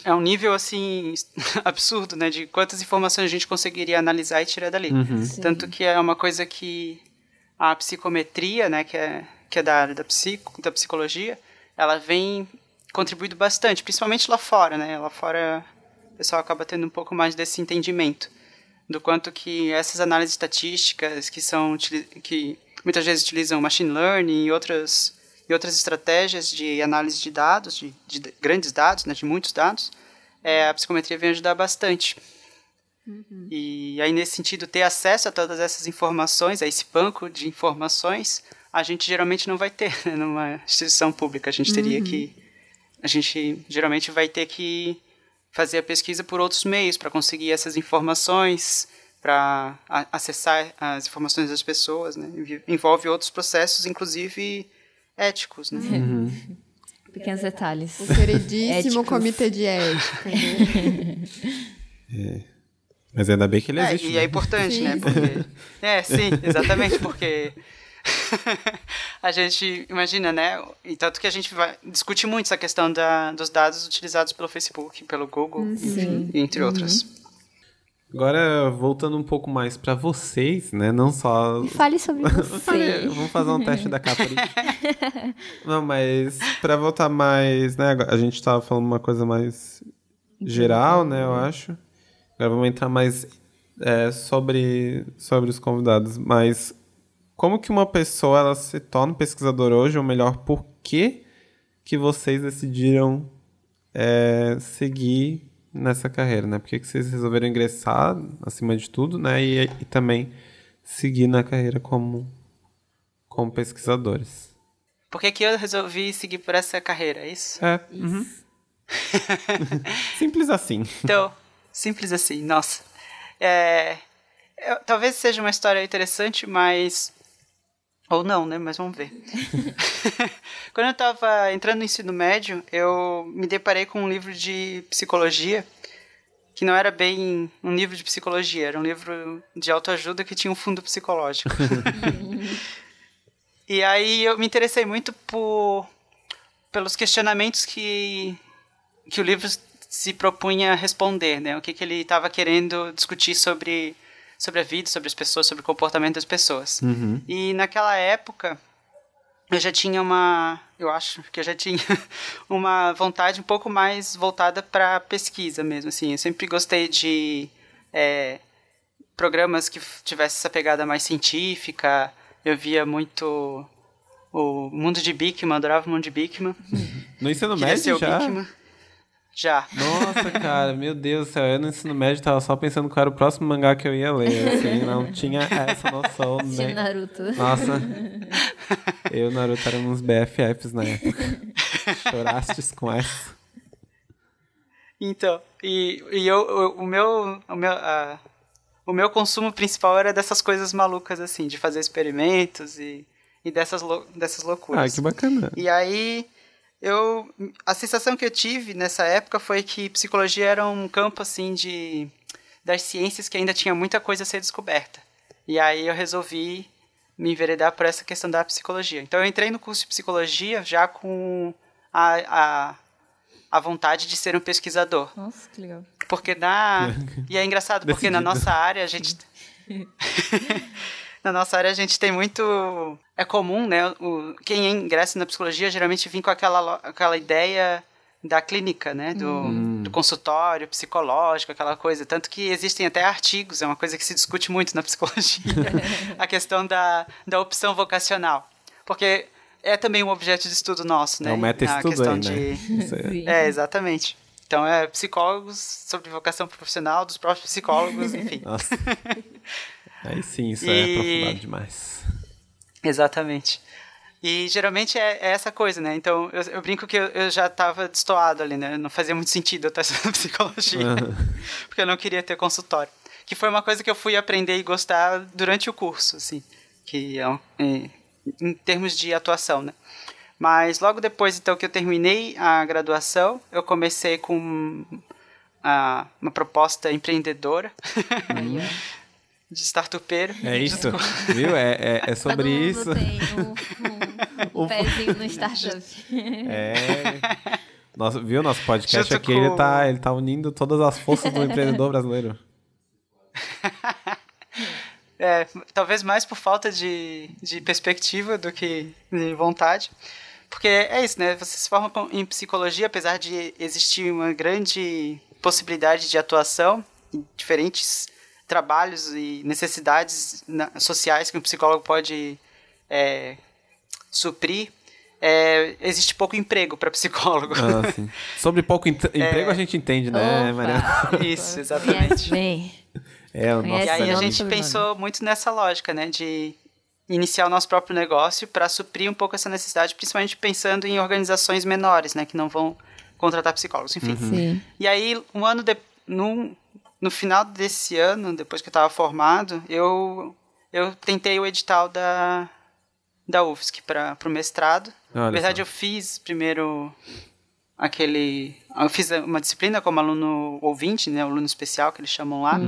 é um nível assim *laughs* absurdo, né, de quantas informações a gente conseguiria analisar e tirar dali. Tanto que é uma coisa que a psicometria, né, que é que é da área da psico, da psicologia, ela vem contribuindo bastante, principalmente lá fora, né? Lá fora o pessoal acaba tendo um pouco mais desse entendimento do quanto que essas análises estatísticas que são que muitas vezes utilizam machine learning e outras e outras estratégias de análise de dados, de, de grandes dados, né, de muitos dados, é, a psicometria vem ajudar bastante. E aí, nesse sentido, ter acesso a todas essas informações, a esse banco de informações, a gente geralmente não vai ter né, numa instituição pública. A gente teria que. A gente geralmente vai ter que fazer a pesquisa por outros meios para conseguir essas informações, para acessar as informações das pessoas. Né? Envolve outros processos, inclusive éticos. Né? *laughs* Pequenos detalhes. O queridíssimo Éticos. comitê de ética. *laughs* Mas ainda bem que ele É, existe. e né? é importante, né? Porque... *laughs* É, sim, exatamente, porque *laughs* a gente imagina, né? E tanto que a gente vai discute muito essa questão da, dos dados utilizados pelo Facebook, pelo Google, enfim, entre outras. Agora, voltando um pouco mais pra vocês, né? Não só Fale sobre *laughs* você. Vamos fazer um teste da capa ali. Não, mas pra voltar mais, né? A gente tava falando uma coisa mais geral, né? Eu acho. Agora vamos entrar mais é, sobre, sobre os convidados. Mas como que uma pessoa ela se torna pesquisadora hoje? Ou melhor, por que que vocês decidiram é, seguir nessa carreira, né? Por que, que vocês resolveram ingressar, acima de tudo, né? E, e também seguir na carreira como, como pesquisadores. Por que, que eu resolvi seguir por essa carreira? É isso? É. uhum. *laughs* Simples assim. Então, simples assim, nossa. É, eu- talvez seja uma história interessante, mas. Ou não, né? Mas vamos ver. *laughs* Quando eu estava entrando no ensino médio, eu me deparei com um livro de psicologia que não era bem um livro de psicologia, era um livro de autoajuda que tinha um fundo psicológico. *laughs* e aí eu me interessei muito por pelos questionamentos que que o livro se propunha a responder, né? O que, que ele estava querendo discutir sobre, sobre a vida, sobre as pessoas, sobre o comportamento das pessoas. E naquela época, eu já tinha uma, eu acho que eu já tinha *laughs* uma vontade um pouco mais voltada para pesquisa mesmo, assim. Eu sempre gostei de é, programas que f- tivesse essa pegada mais científica. Eu via muito o Mundo de Bikman, adorava o Mundo de Bikman. No ensino médio já? Bikman. Já. Nossa, cara, meu Deus do céu. Eu no ensino médio tava só pensando qual era o próximo mangá que eu ia ler. Assim, não tinha essa noção. *laughs* Nem... Naruto. Nossa. *laughs* Eu e o Naruto éramos BFFs na época. Chorastes com essa. Então, e, e eu, eu- o meu, o meu, ah, o meu consumo principal era dessas coisas malucas assim, de fazer experimentos e, e dessas, lou- dessas Ah, loucuras. que bacana. E aí eu a sensação que eu tive nessa época foi que psicologia era um campo assim de das ciências que ainda tinha muita coisa a ser descoberta. E aí eu resolvi me enveredar por essa questão da psicologia. Então eu entrei no curso de psicologia já com a, a, a vontade de ser um pesquisador. Nossa, que legal. Porque na. *laughs* E é engraçado, porque na Decidido. nossa área a gente. *laughs* na nossa área a gente tem muito. É comum, né? O... Quem ingressa na psicologia geralmente vem com aquela, aquela ideia da clínica, né? Do, do consultório psicológico, aquela coisa. Tanto que existem até artigos, é uma coisa que se discute muito na *laughs* psicologia. a questão da, da opção vocacional. Porque é também um objeto de estudo nosso, né? É um meta-estudo aí, né? de- é- Sim. é, exatamente. Então, é psicólogos sobre vocação profissional dos próprios psicólogos, enfim. Nossa. *laughs* Aí sim, isso E- é aprofundado demais. Exatamente. E geralmente é, é essa coisa, né? Então, eu, eu brinco que eu, eu já estava destoado ali, né? Não fazia muito sentido eu estar *laughs* estudando psicologia, porque eu não queria ter consultório. Que foi uma coisa que eu fui aprender e gostar durante o curso, assim. Que é um, em, em termos de atuação, né? Mas logo depois, então, que eu terminei a graduação, eu comecei com a, uma proposta empreendedora *laughs* de startupeiro. É *laughs* isso, viu? É, é, é sobre Todo mundo isso. tem um, *laughs* um, um pezinho no *laughs* startup. É. Nossa, viu? Nosso podcast Junto aqui, ele com- tá, ele tá unindo todas as forças do empreendedor brasileiro. É, talvez mais por falta de, de perspectiva do que de vontade. Porque é isso, né? Você se forma com- em psicologia, apesar de existir uma grande possibilidade de atuação em diferentes trabalhos e necessidades sociais que um psicólogo pode é, suprir, é, existe pouco emprego para psicólogo. Ah, sim. *laughs* Sobre pouco ent- emprego a gente entende, né, Opa. Mariana? Isso, exatamente. É, o Conhece nosso E aí a gente pensou muito nessa lógica, né, de iniciar o nosso próprio negócio para suprir um pouco essa necessidade, principalmente pensando em organizações menores, né, que não vão contratar psicólogos, enfim. Sim. E aí, um ano de, no, no final desse ano, depois que eu estava formado, eu eu tentei o edital da da UFSC para o mestrado. Olha Na verdade, só. eu fiz primeiro aquele. Eu fiz uma disciplina como aluno ouvinte, né? Aluno especial, que eles chamam lá,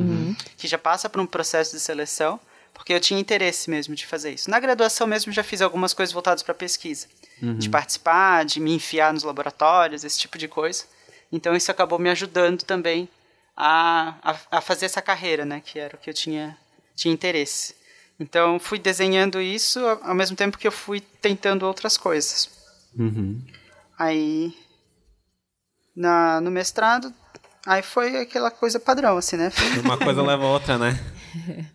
que já passa por um processo de seleção, porque eu tinha interesse mesmo de fazer isso. Na graduação mesmo, já fiz algumas coisas voltadas para pesquisa, de participar, de me enfiar nos laboratórios, esse tipo de coisa. Então, isso acabou me ajudando também a, a, a fazer essa carreira, né? Que era o que eu tinha, tinha interesse. Então, fui desenhando isso ao mesmo tempo que eu fui tentando outras coisas. Uhum. Aí, na, no mestrado, aí foi aquela coisa padrão, assim, né? *laughs* Uma coisa leva a outra, né? *laughs*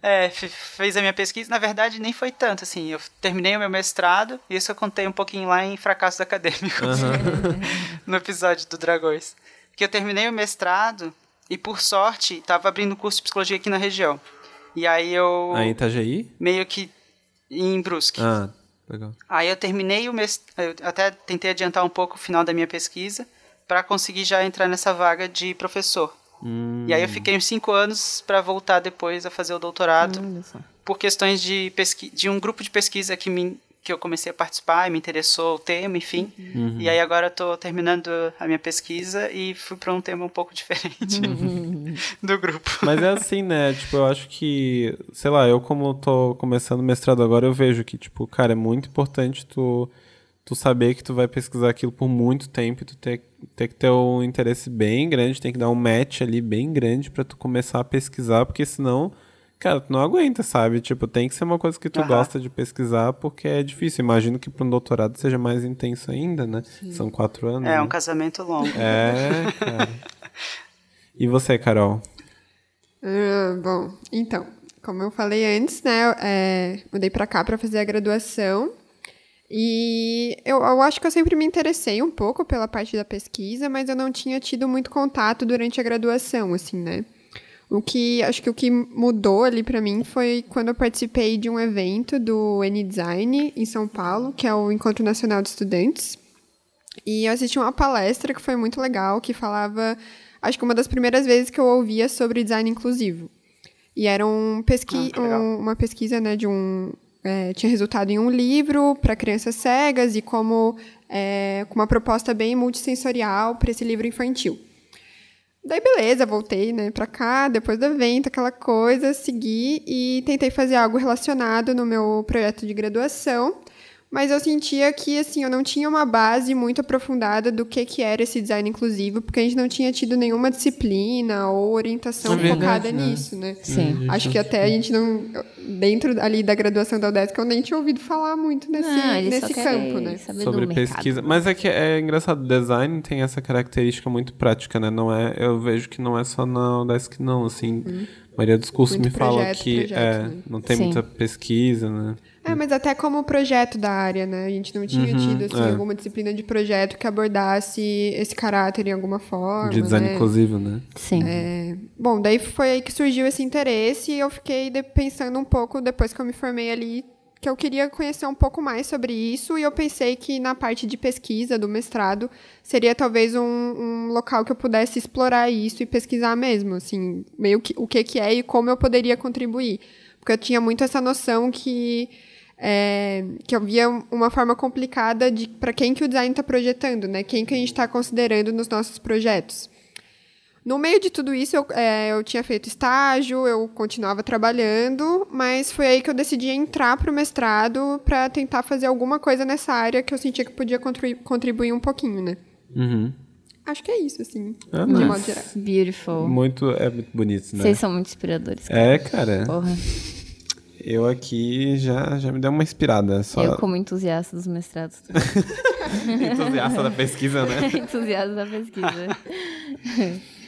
É, fe- fez a minha pesquisa. Na verdade, nem foi tanto, assim. Eu terminei o meu mestrado, e isso eu contei um pouquinho lá em Fracassos *laughs* Acadêmicos, no episódio do Dragões. Que eu terminei o mestrado, e por sorte, estava abrindo curso de psicologia aqui na região. E aí eu Aí em Itajaí? meio que em Brusque. Ah, legal. Aí eu terminei o mestrado, eu até tentei adiantar um pouco o final da minha pesquisa para conseguir já entrar nessa vaga de professor. Hum, E aí eu fiquei uns cinco anos para voltar depois a fazer o doutorado só. por questões de pesqui de um grupo de pesquisa que me que eu comecei a participar e me interessou o tema, enfim. Uhum. E aí agora eu tô terminando a minha pesquisa e fui para um tema um pouco diferente *laughs* do grupo. Mas é assim, né? Tipo, eu acho que, sei lá, eu como tô começando o mestrado agora, eu vejo que, tipo, cara, é muito importante tu, tu saber que tu vai pesquisar aquilo por muito tempo e tu ter, ter que ter um interesse bem grande, tem que dar um match ali bem grande pra tu começar a pesquisar, porque senão, cara, tu não aguenta, sabe? Tipo, tem que ser uma coisa que tu Aham. gosta de pesquisar, porque é difícil. Imagino que para um doutorado seja mais intenso ainda, né? São quatro anos. É né? um casamento longo. É, cara. *laughs* E você, Carol? Ah, bom, então, como eu falei antes, né, eu, é, mudei pra cá pra fazer a graduação e eu, eu acho que eu sempre me interessei um pouco pela parte da pesquisa, mas eu não tinha tido muito contato durante a graduação, assim, né. O que, acho que o que mudou ali pra mim foi quando eu participei de um evento do N-Design em São Paulo, que é o Encontro Nacional de Estudantes, e eu assisti uma palestra que foi muito legal, que falava, acho que uma das primeiras vezes que eu ouvia sobre design inclusivo. E era um pesqui Ah, um- uma pesquisa, né, de um... é, tinha resultado em um livro para crianças cegas e como é, com uma proposta bem multissensorial para esse livro infantil. Daí, beleza, voltei, né, pra cá, depois do evento, aquela coisa, segui e tentei fazer algo relacionado no meu projeto de graduação, Mas eu sentia que, assim, eu não tinha uma base muito aprofundada do que, que era esse design inclusivo, porque a gente não tinha tido nenhuma disciplina ou orientação É verdade, focada né? nisso, né? Sim. Acho que até a gente não. Dentro ali da graduação da UDESC, eu nem tinha ouvido falar muito nesse, Não, nesse campo, né? sobre pesquisa. Mas é que é engraçado, design tem essa característica muito prática, né? Não é, eu vejo que não é só na UDESC não, assim. A maioria dos cursos Muito me fala projeto, que projeto, é, né? não tem Sim. muita pesquisa, né? É, mas até como projeto da área, né? A gente não tinha tido, assim, é. alguma disciplina de projeto que abordasse esse caráter em alguma forma, De design né? inclusivo, né? Sim. É, bom, daí foi aí que surgiu esse interesse e eu fiquei de- pensando um pouco, depois que eu me formei ali, que eu queria conhecer um pouco mais sobre isso e eu pensei que na parte de pesquisa do mestrado seria talvez um, um local que eu pudesse explorar isso e pesquisar mesmo, assim, meio que o que que é e como eu poderia contribuir. Porque eu tinha muito essa noção que é, que havia uma forma complicada de para quem que o design está projetando, né? Quem que a gente está considerando nos nossos projetos. No meio de tudo isso, eu, é, eu tinha feito estágio, eu continuava trabalhando, mas foi aí que eu decidi entrar para o mestrado para tentar fazer alguma coisa nessa área que eu sentia que podia contribuir, contribuir um pouquinho, né? Uhum. Acho que é isso, assim, Ah, de nice. modo geral. Beautiful. Muito, é muito bonito, né? Vocês são muito inspiradores. É, cara. Porra. Eu aqui já, já me deu uma inspirada. Só Eu, como entusiasta dos mestrados, *laughs* entusiasta da pesquisa, né? *laughs* entusiasta da pesquisa. *laughs*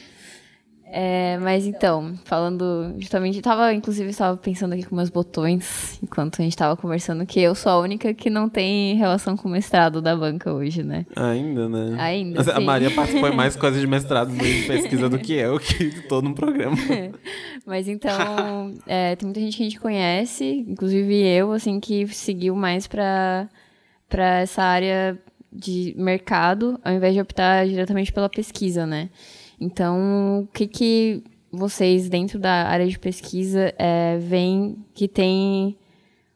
É, mas então, falando justamente, eu tava, inclusive, estava pensando aqui com meus botões, enquanto a gente tava conversando, que eu sou a única que não tem relação com o mestrado da banca hoje, né? Ainda, né? Ainda, Mas A sim. Maria participou em mais *laughs* coisas de mestrado em pesquisa do que eu, que tô no programa. *laughs* Mas então, é, tem muita gente que a gente conhece, inclusive eu, assim, que seguiu mais pra essa área de mercado, ao invés de optar diretamente pela pesquisa, né? Então, o que que vocês, dentro da área de pesquisa, é, veem que tem...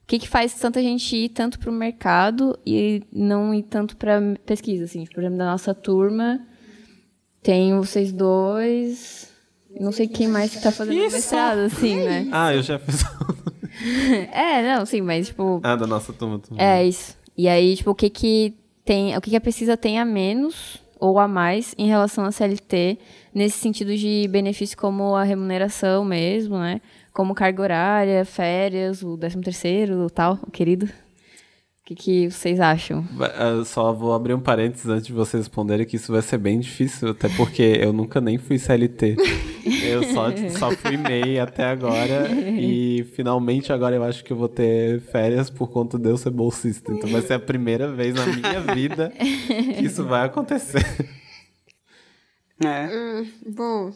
O que que faz tanta gente ir tanto pro mercado e não ir tanto pra pesquisa, assim? Por exemplo, da nossa turma, tem vocês dois... Não sei quem mais que tá fazendo mestrado, assim, né? *laughs* Ah, eu já fiz. *laughs* É, não, sim, mas, tipo, ah, da nossa turma. turma. é isso. E aí, tipo, o que que tem, o que que a pesquisa tem a menos ou a mais em relação à CLT, nesse sentido de benefício como a remuneração mesmo, né? Como carga horária, férias, o 13 terceiro, tal, querido. O que que vocês acham? Eu Só vou abrir um parênteses antes de vocês responderem que isso vai ser bem difícil, até porque eu nunca nem fui CLT. Eu só, só fui MEI até agora e finalmente agora eu acho que eu vou ter férias por conta de eu ser bolsista. Então vai ser a primeira vez na minha vida que isso vai acontecer. É. Hum, bom,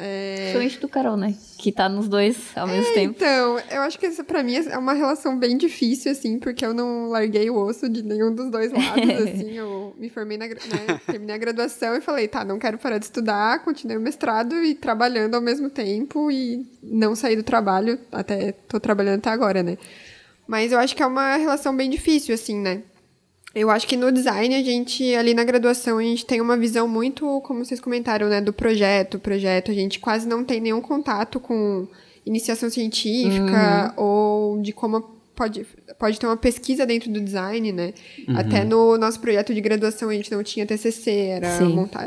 é... Principalmente do Carol, né? Que tá nos dois ao mesmo tempo. Então, eu acho que essa pra mim é uma relação bem difícil, assim, porque eu não larguei o osso de nenhum dos dois lados, *laughs* assim. Eu me formei na, né, terminei a graduação e falei, tá, não quero parar de estudar, continuei o mestrado e trabalhando ao mesmo tempo e não saí do trabalho, até tô trabalhando até agora, né? Mas eu acho que é uma relação bem difícil, assim, né? Eu acho que no design a gente, ali na graduação, a gente tem uma visão muito, como vocês comentaram, né, do projeto, projeto. A gente quase não tem nenhum contato com iniciação científica ou de como pode, pode ter uma pesquisa dentro do design, né? Até no nosso projeto de graduação a gente não tinha TCC, era,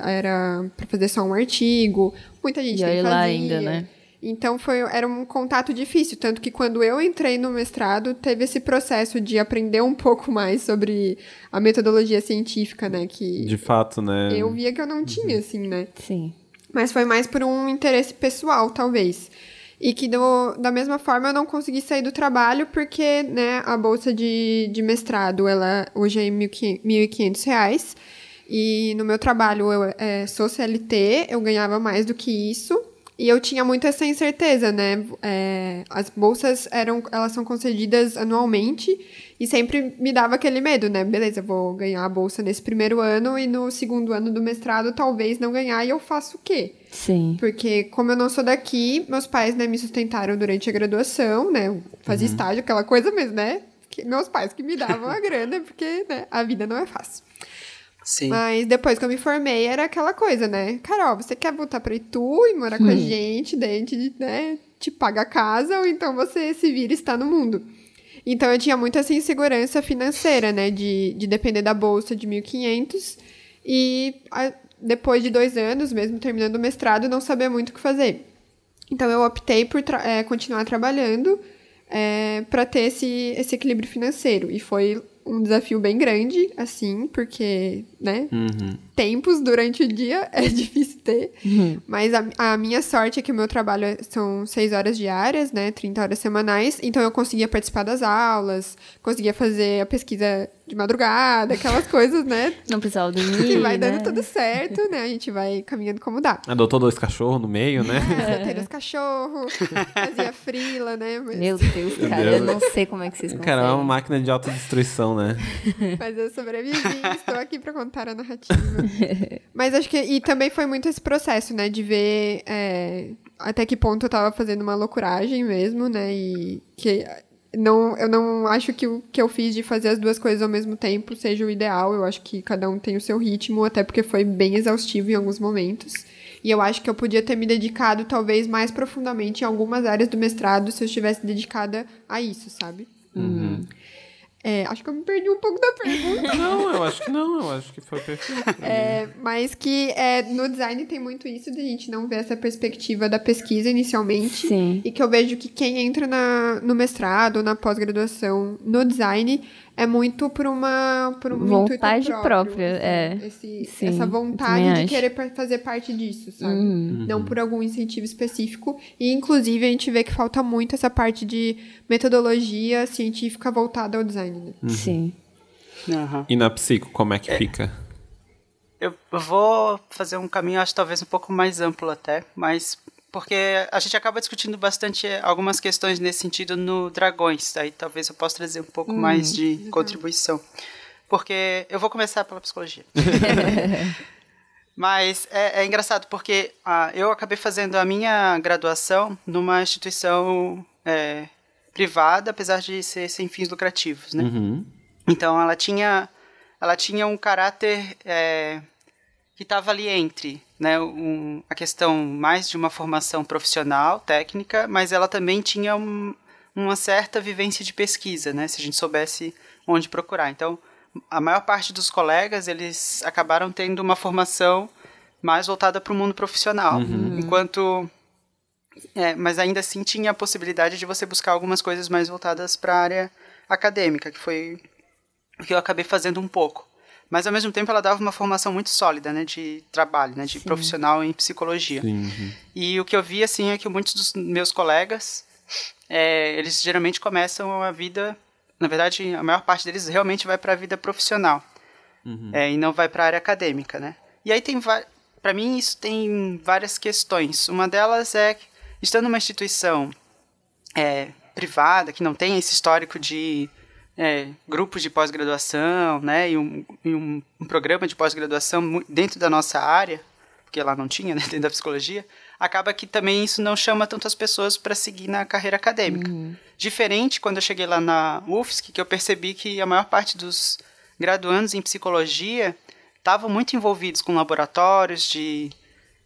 era pra fazer só um artigo. Muita gente E nem fazia. lá ainda, né? Então foi, era um contato difícil, tanto que quando eu entrei no mestrado, teve esse processo de aprender um pouco mais sobre a metodologia científica, né? Que De fato, né? eu via que eu não tinha, assim, né? Sim. Mas foi mais por um interesse pessoal, talvez. E que do- da mesma forma eu não consegui sair do trabalho porque, né, a bolsa de, de mestrado, ela hoje é R$ 1.500 1.500 reais. E no meu trabalho eu é, sou CLT, eu ganhava mais do que isso. E eu tinha muito essa incerteza, né? É, as bolsas eram, elas são concedidas anualmente e sempre me dava aquele medo, né? Beleza, vou ganhar a bolsa nesse primeiro ano e no segundo ano do mestrado talvez não ganhar e eu faço o quê? Sim. Porque como eu não sou daqui, meus pais, né, me sustentaram durante a graduação, né? Fazia estágio, aquela coisa mesmo, né? Que meus pais que me davam a grana, porque, né, a vida não é fácil. Sim. Mas depois que eu me formei, era aquela coisa, né? Carol, você quer voltar pra Itu e morar com a gente, daí a gente, né, te paga a casa, ou então você se vira e está no mundo. Então eu tinha muita essa insegurança financeira, né? De, de depender da bolsa de 1.500 e a- depois de dois anos, mesmo terminando o mestrado, não saber muito o que fazer. Então eu optei por tra- é, continuar trabalhando para ter esse, esse equilíbrio financeiro. E foi um desafio bem grande, assim, porque, né? Tempos durante o dia *laughs* é difícil ter. Mas a, a minha sorte é que o meu trabalho é- são seis horas diárias, né? 30 horas semanais. Então eu conseguia participar das aulas, conseguia fazer a pesquisa de madrugada, aquelas *laughs* coisas, né? Não precisava dormir, Que vai dando né? tudo certo, né? A gente vai caminhando como dá. Adotou dois cachorros no meio, né? Solteira os cachorros, *laughs* fazia frila, né? Mas, Meu Deus, cara, eu não sei como é que vocês conseguem. Cara, é uma máquina de autodestruição, né? mas eu sobrevivi, estou aqui pra contar a narrativa. *laughs* Mas acho que. E também foi muito esse processo, né? De ver é, até que ponto eu tava fazendo uma loucuragem mesmo, né? E que. Não, eu não acho que o que eu fiz de fazer as duas coisas ao mesmo tempo seja o ideal. Eu acho que cada um tem o seu ritmo, até porque foi bem exaustivo em alguns momentos. E eu acho que eu podia ter me dedicado, talvez, mais profundamente em algumas áreas do mestrado se eu estivesse dedicada a isso, sabe? É, acho que eu me perdi um pouco da pergunta. *laughs* Não, eu acho que não, eu acho que foi perfeito. É, mas que é, no design tem muito isso de a gente não ver essa perspectiva da pesquisa inicialmente. Sim. E que eu vejo que quem entra na, no mestrado ou na pós-graduação no design é muito por uma por um Vontade intuito própria, assim, é. esse- Sim, essa vontade de querer fazer parte disso, sabe? Uhum. Não por algum incentivo específico. E, inclusive, a gente vê que falta muito essa parte de metodologia científica voltada ao design, né? Sim. Aham. E na psico, como é que fica? Eu vou fazer um caminho, acho talvez um pouco mais amplo até, mas porque a gente acaba discutindo bastante algumas questões nesse sentido no Dragões, aí talvez eu possa trazer um pouco mais de contribuição. Porque eu vou começar pela psicologia. *laughs* Mas é, é engraçado porque ah, eu acabei fazendo a minha graduação numa instituição eh, privada, apesar de ser sem fins lucrativos, né? Uhum. Então ela tinha, ela tinha um caráter é, que estava ali entre né, um- a questão mais de uma formação profissional, técnica, mas ela também tinha um- uma certa vivência de pesquisa, né, se a gente soubesse onde procurar. Então, a maior parte dos colegas eles acabaram tendo uma formação mais voltada para o mundo profissional, enquanto é, mas ainda assim tinha a possibilidade de você buscar algumas coisas mais voltadas para a área acadêmica, que foi o que eu acabei fazendo um pouco. Mas ao mesmo tempo ela dava uma formação muito sólida, né, de trabalho, né, de profissional em psicologia. Sim. uhum. E o que eu vi assim é que muitos dos meus colegas, é, eles geralmente começam a vida, na verdade, a maior parte deles realmente vai para a vida profissional. É, e não vai para a área acadêmica, né? E aí tem para mim isso tem várias questões. Uma delas é que estando numa instituição é, privada que não tem esse histórico de é, grupos de pós-graduação, né, e um, e um, um programa de pós-graduação dentro da nossa área, porque lá não tinha, *laughs* né, dentro da psicologia, acaba que também isso não chama tanto as pessoas para seguir na carreira acadêmica. Diferente quando eu cheguei lá na UFSC, que eu percebi que a maior parte dos graduandos em psicologia estavam muito envolvidos com laboratórios de,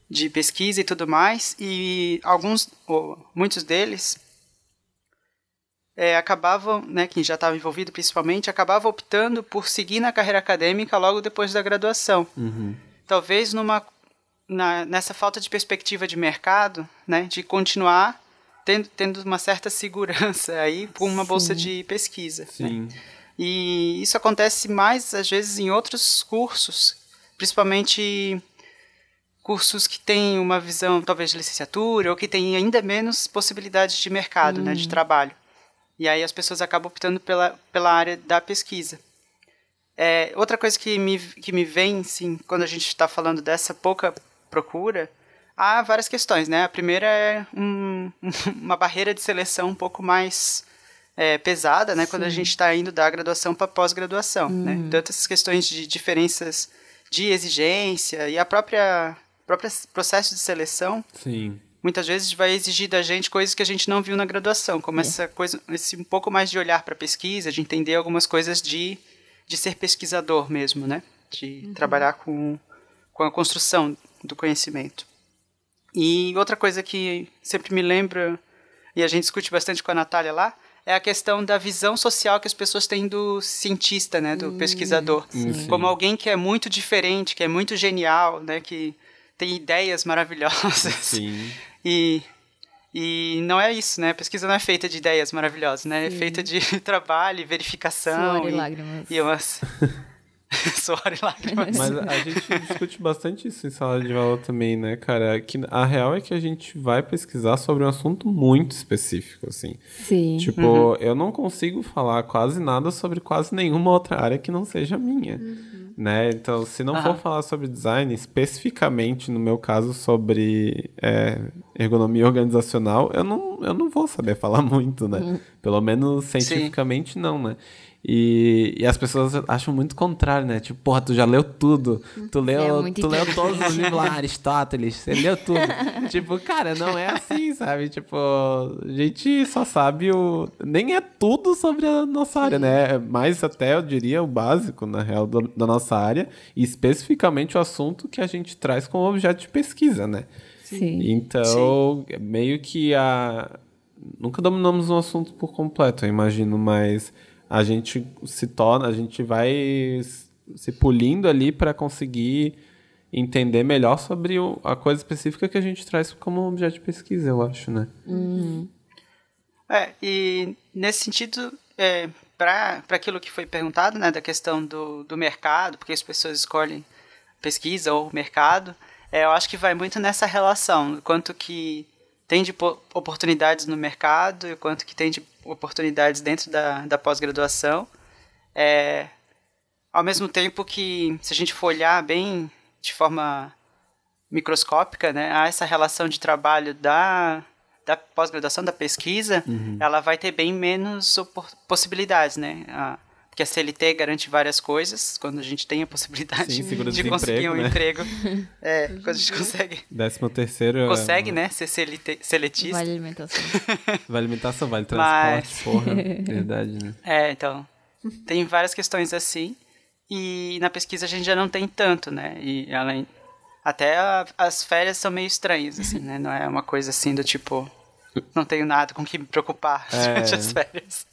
de pesquisa e tudo mais, e alguns, ou muitos deles, é, acabavam, né, quem já estava envolvido principalmente, acabava optando por seguir na carreira acadêmica logo depois da graduação. Talvez numa, na, nessa falta de perspectiva de mercado, né, de continuar tendo, tendo uma certa segurança *laughs* aí com uma bolsa de pesquisa. né? Sim. E isso acontece mais, às vezes, em outros cursos, principalmente cursos que têm uma visão, talvez, de licenciatura, ou que têm ainda menos possibilidades de mercado, né, de trabalho. E aí as pessoas acabam optando pela, pela área da pesquisa. É, outra coisa que me, que me vem, sim, quando a gente está falando dessa pouca procura, há várias questões, né? A primeira é um- *laughs* uma barreira de seleção um pouco mais é, pesada, né? Quando a gente está indo da graduação para pós-graduação, né? Tanto essas questões de diferenças de exigência e a própria próprio processo de seleção Sim. muitas vezes vai exigir da gente coisas que a gente não viu na graduação, como essa coisa, esse um pouco mais de olhar para a pesquisa, de entender algumas coisas de, de ser pesquisador mesmo, né? De trabalhar com, com a construção do conhecimento. E outra coisa que sempre me lembra, e a gente discute bastante com a Natália lá, é a questão da visão social que as pessoas têm do cientista, né, do pesquisador, Sim. como alguém que é muito diferente, que é muito genial, né, que tem ideias maravilhosas. Sim. *laughs* E e não é isso, né? A pesquisa não é feita de ideias maravilhosas, né? É feita de *laughs* trabalho, e verificação Suor e e, lágrimas. e umas *laughs* suor e lágrimas. Mas a gente discute bastante isso em sala de aula também, né, cara? Que a real é que a gente vai pesquisar sobre um assunto muito específico, assim. Sim. Tipo, Uhum. eu não consigo falar quase nada sobre quase nenhuma outra área que não seja minha. Né? Então, se não for falar sobre design, especificamente no meu caso sobre é, ergonomia organizacional, eu não, eu não vou saber *laughs* falar muito, né? Pelo menos cientificamente não, né? E, e as pessoas acham muito contrário, né? Tipo, porra, tu já leu tudo. Tu leu, é tu leu todos os livros lá, *laughs* Aristóteles, você leu tudo. *laughs* tipo, cara, não é assim, sabe? Tipo, a gente só sabe o. Nem é tudo sobre a nossa área, né? Mais até, eu diria, o básico, na real, do- da nossa área. E especificamente o assunto que a gente traz como objeto de pesquisa, né? Sim. Então, meio que a. Nunca dominamos um assunto por completo, eu imagino, mas a gente se torna, a gente vai se polindo ali para conseguir entender melhor sobre o- a coisa específica que a gente traz como objeto de pesquisa, eu acho, né? É, e nesse sentido, é, para aquilo que foi perguntado, né, da questão do, do mercado, porque as pessoas escolhem pesquisa ou mercado, é, eu acho que vai muito nessa relação, quanto que tem de po- oportunidades no mercado e o quanto que tem de oportunidades dentro da, da pós-graduação. É, ao mesmo tempo que, se a gente for olhar bem de forma microscópica, né, há essa relação de trabalho da, da pós-graduação, da pesquisa, ela vai ter bem menos possibilidades, né? A- porque a CLT garante várias coisas, quando a gente tem a possibilidade Sim, de conseguir um né? emprego. *laughs* É, quando a gente consegue, Décimo terceiro. consegue é, né, ser CLT, seletista. Vale alimentação. *laughs* Vale alimentação, vale Mas- transporte, porra. *laughs* Verdade, né? É, então, tem várias questões assim, e na pesquisa a gente já não tem tanto, né? E além, até a- as férias são meio estranhas, assim, né? Não é uma coisa assim do tipo, não tenho nada com que me preocupar *laughs* É. durante as férias.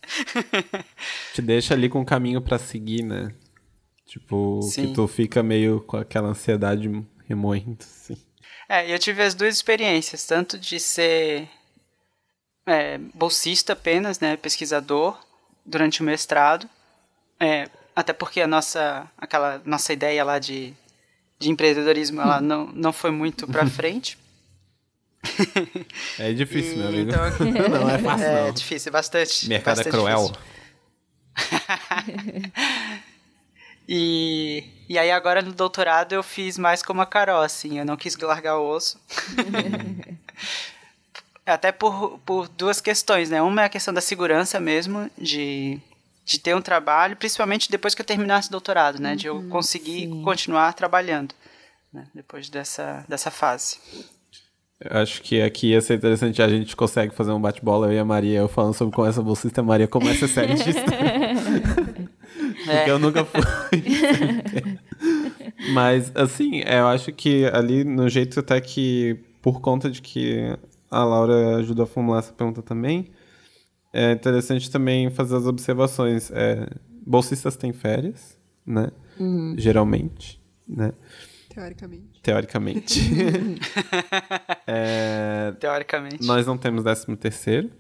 Te deixa ali com um caminho pra seguir, né? Tipo, Sim. que tu fica meio com aquela ansiedade remoendo, assim. É, eu tive as duas experiências, tanto de ser é, bolsista apenas, né, pesquisador, durante o mestrado, é, até porque a nossa, aquela nossa ideia lá de, de empreendedorismo, ela não, não foi muito pra *laughs* frente. É difícil, E meu amigo. então- *laughs* não é *laughs* fácil, É não. difícil, bastante. Mercado é bastante cruel. difícil. *laughs* E, e aí agora no doutorado eu fiz mais como a Carol, assim, eu não quis largar o osso. Até por, por duas questões, né? Uma é a questão da segurança mesmo, de, de ter um trabalho, principalmente depois que eu terminasse o doutorado, né? De eu conseguir continuar trabalhando, né? Depois dessa, dessa fase. Acho que aqui ia ser interessante, a gente consegue fazer um bate-bola, eu e a Maria, eu falando sobre como essa bolsista, a Maria como essa cientista. *laughs* Porque eu nunca fui. *laughs* Mas, assim, é, eu acho que ali, no jeito até que, por conta de que a Laura ajudou a formular essa pergunta também, é interessante também fazer as observações. É, bolsistas têm férias, né? Geralmente, né? Teoricamente. Teoricamente. *laughs* É, Teoricamente. nós não temos 13 terceiro.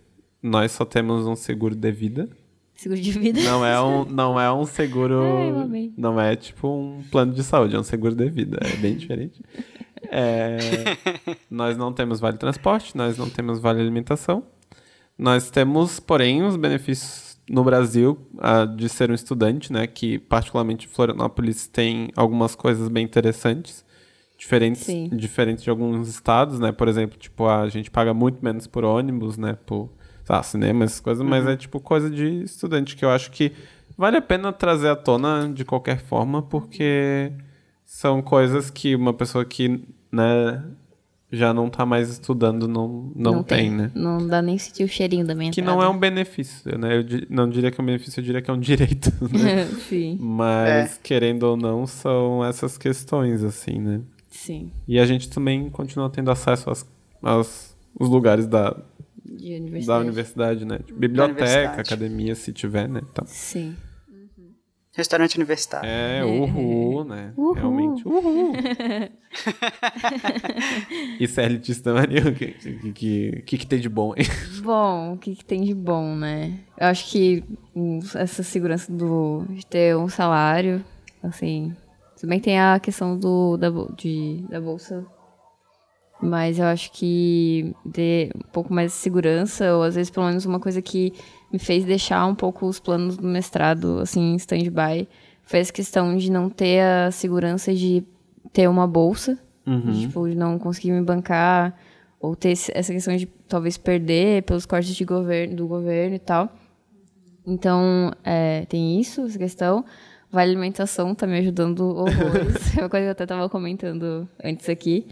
Nós só temos um seguro de vida. Seguro de vida. Não é um, não é um seguro. *laughs* Ai, amei. não é tipo um plano de saúde, é um seguro de vida. É bem diferente. É, *laughs* nós não temos vale transporte, nós não temos vale alimentação. Nós temos, porém, os benefícios no Brasil de ser um estudante, né? Que, particularmente, Florianópolis tem algumas coisas bem interessantes. Diferentes, Sim. diferentes de alguns estados, né? Por exemplo, tipo, a gente paga muito menos por ônibus, né? Por lá, cinema, essas coisas, mas é tipo coisa de estudante que eu acho que vale a pena trazer à tona de qualquer forma, porque são coisas que uma pessoa que, né, já não tá mais estudando não, não, tem, né? Não dá nem sentir o cheirinho da minha Que não é um benefício, né? Eu di- não diria que é um benefício, eu diria que é um direito, *laughs* né? *laughs* Sim, Mas, querendo ou não, são essas questões, assim, né? sim. E a gente também continua tendo acesso aos, aos os lugares da, De universidade. da universidade, né? Tipo, biblioteca, universidade. academia, se tiver, né? Então, Sim. Restaurante universitário. é, uhul, né? Uhul. Realmente, uhul. *laughs* e é elitista, Maria? O que, que, que, que, que tem de bom aí? Bom, o que, que tem de bom, né? Eu acho que essa segurança do, de ter um salário, assim. Também tem a questão do, da, de, da bolsa. Mas eu acho que ter um pouco mais de segurança, ou às vezes pelo menos uma coisa que me fez deixar um pouco os planos do mestrado, assim, em stand-by, foi essa questão de não ter a segurança de ter uma bolsa, de, tipo, de não conseguir me bancar, ou ter essa questão de talvez perder pelos cortes de governo, do governo e tal. Então, é, tem isso, essa questão. Vale alimentação tá me ajudando horrores. *laughs* é uma coisa que eu até tava comentando antes aqui,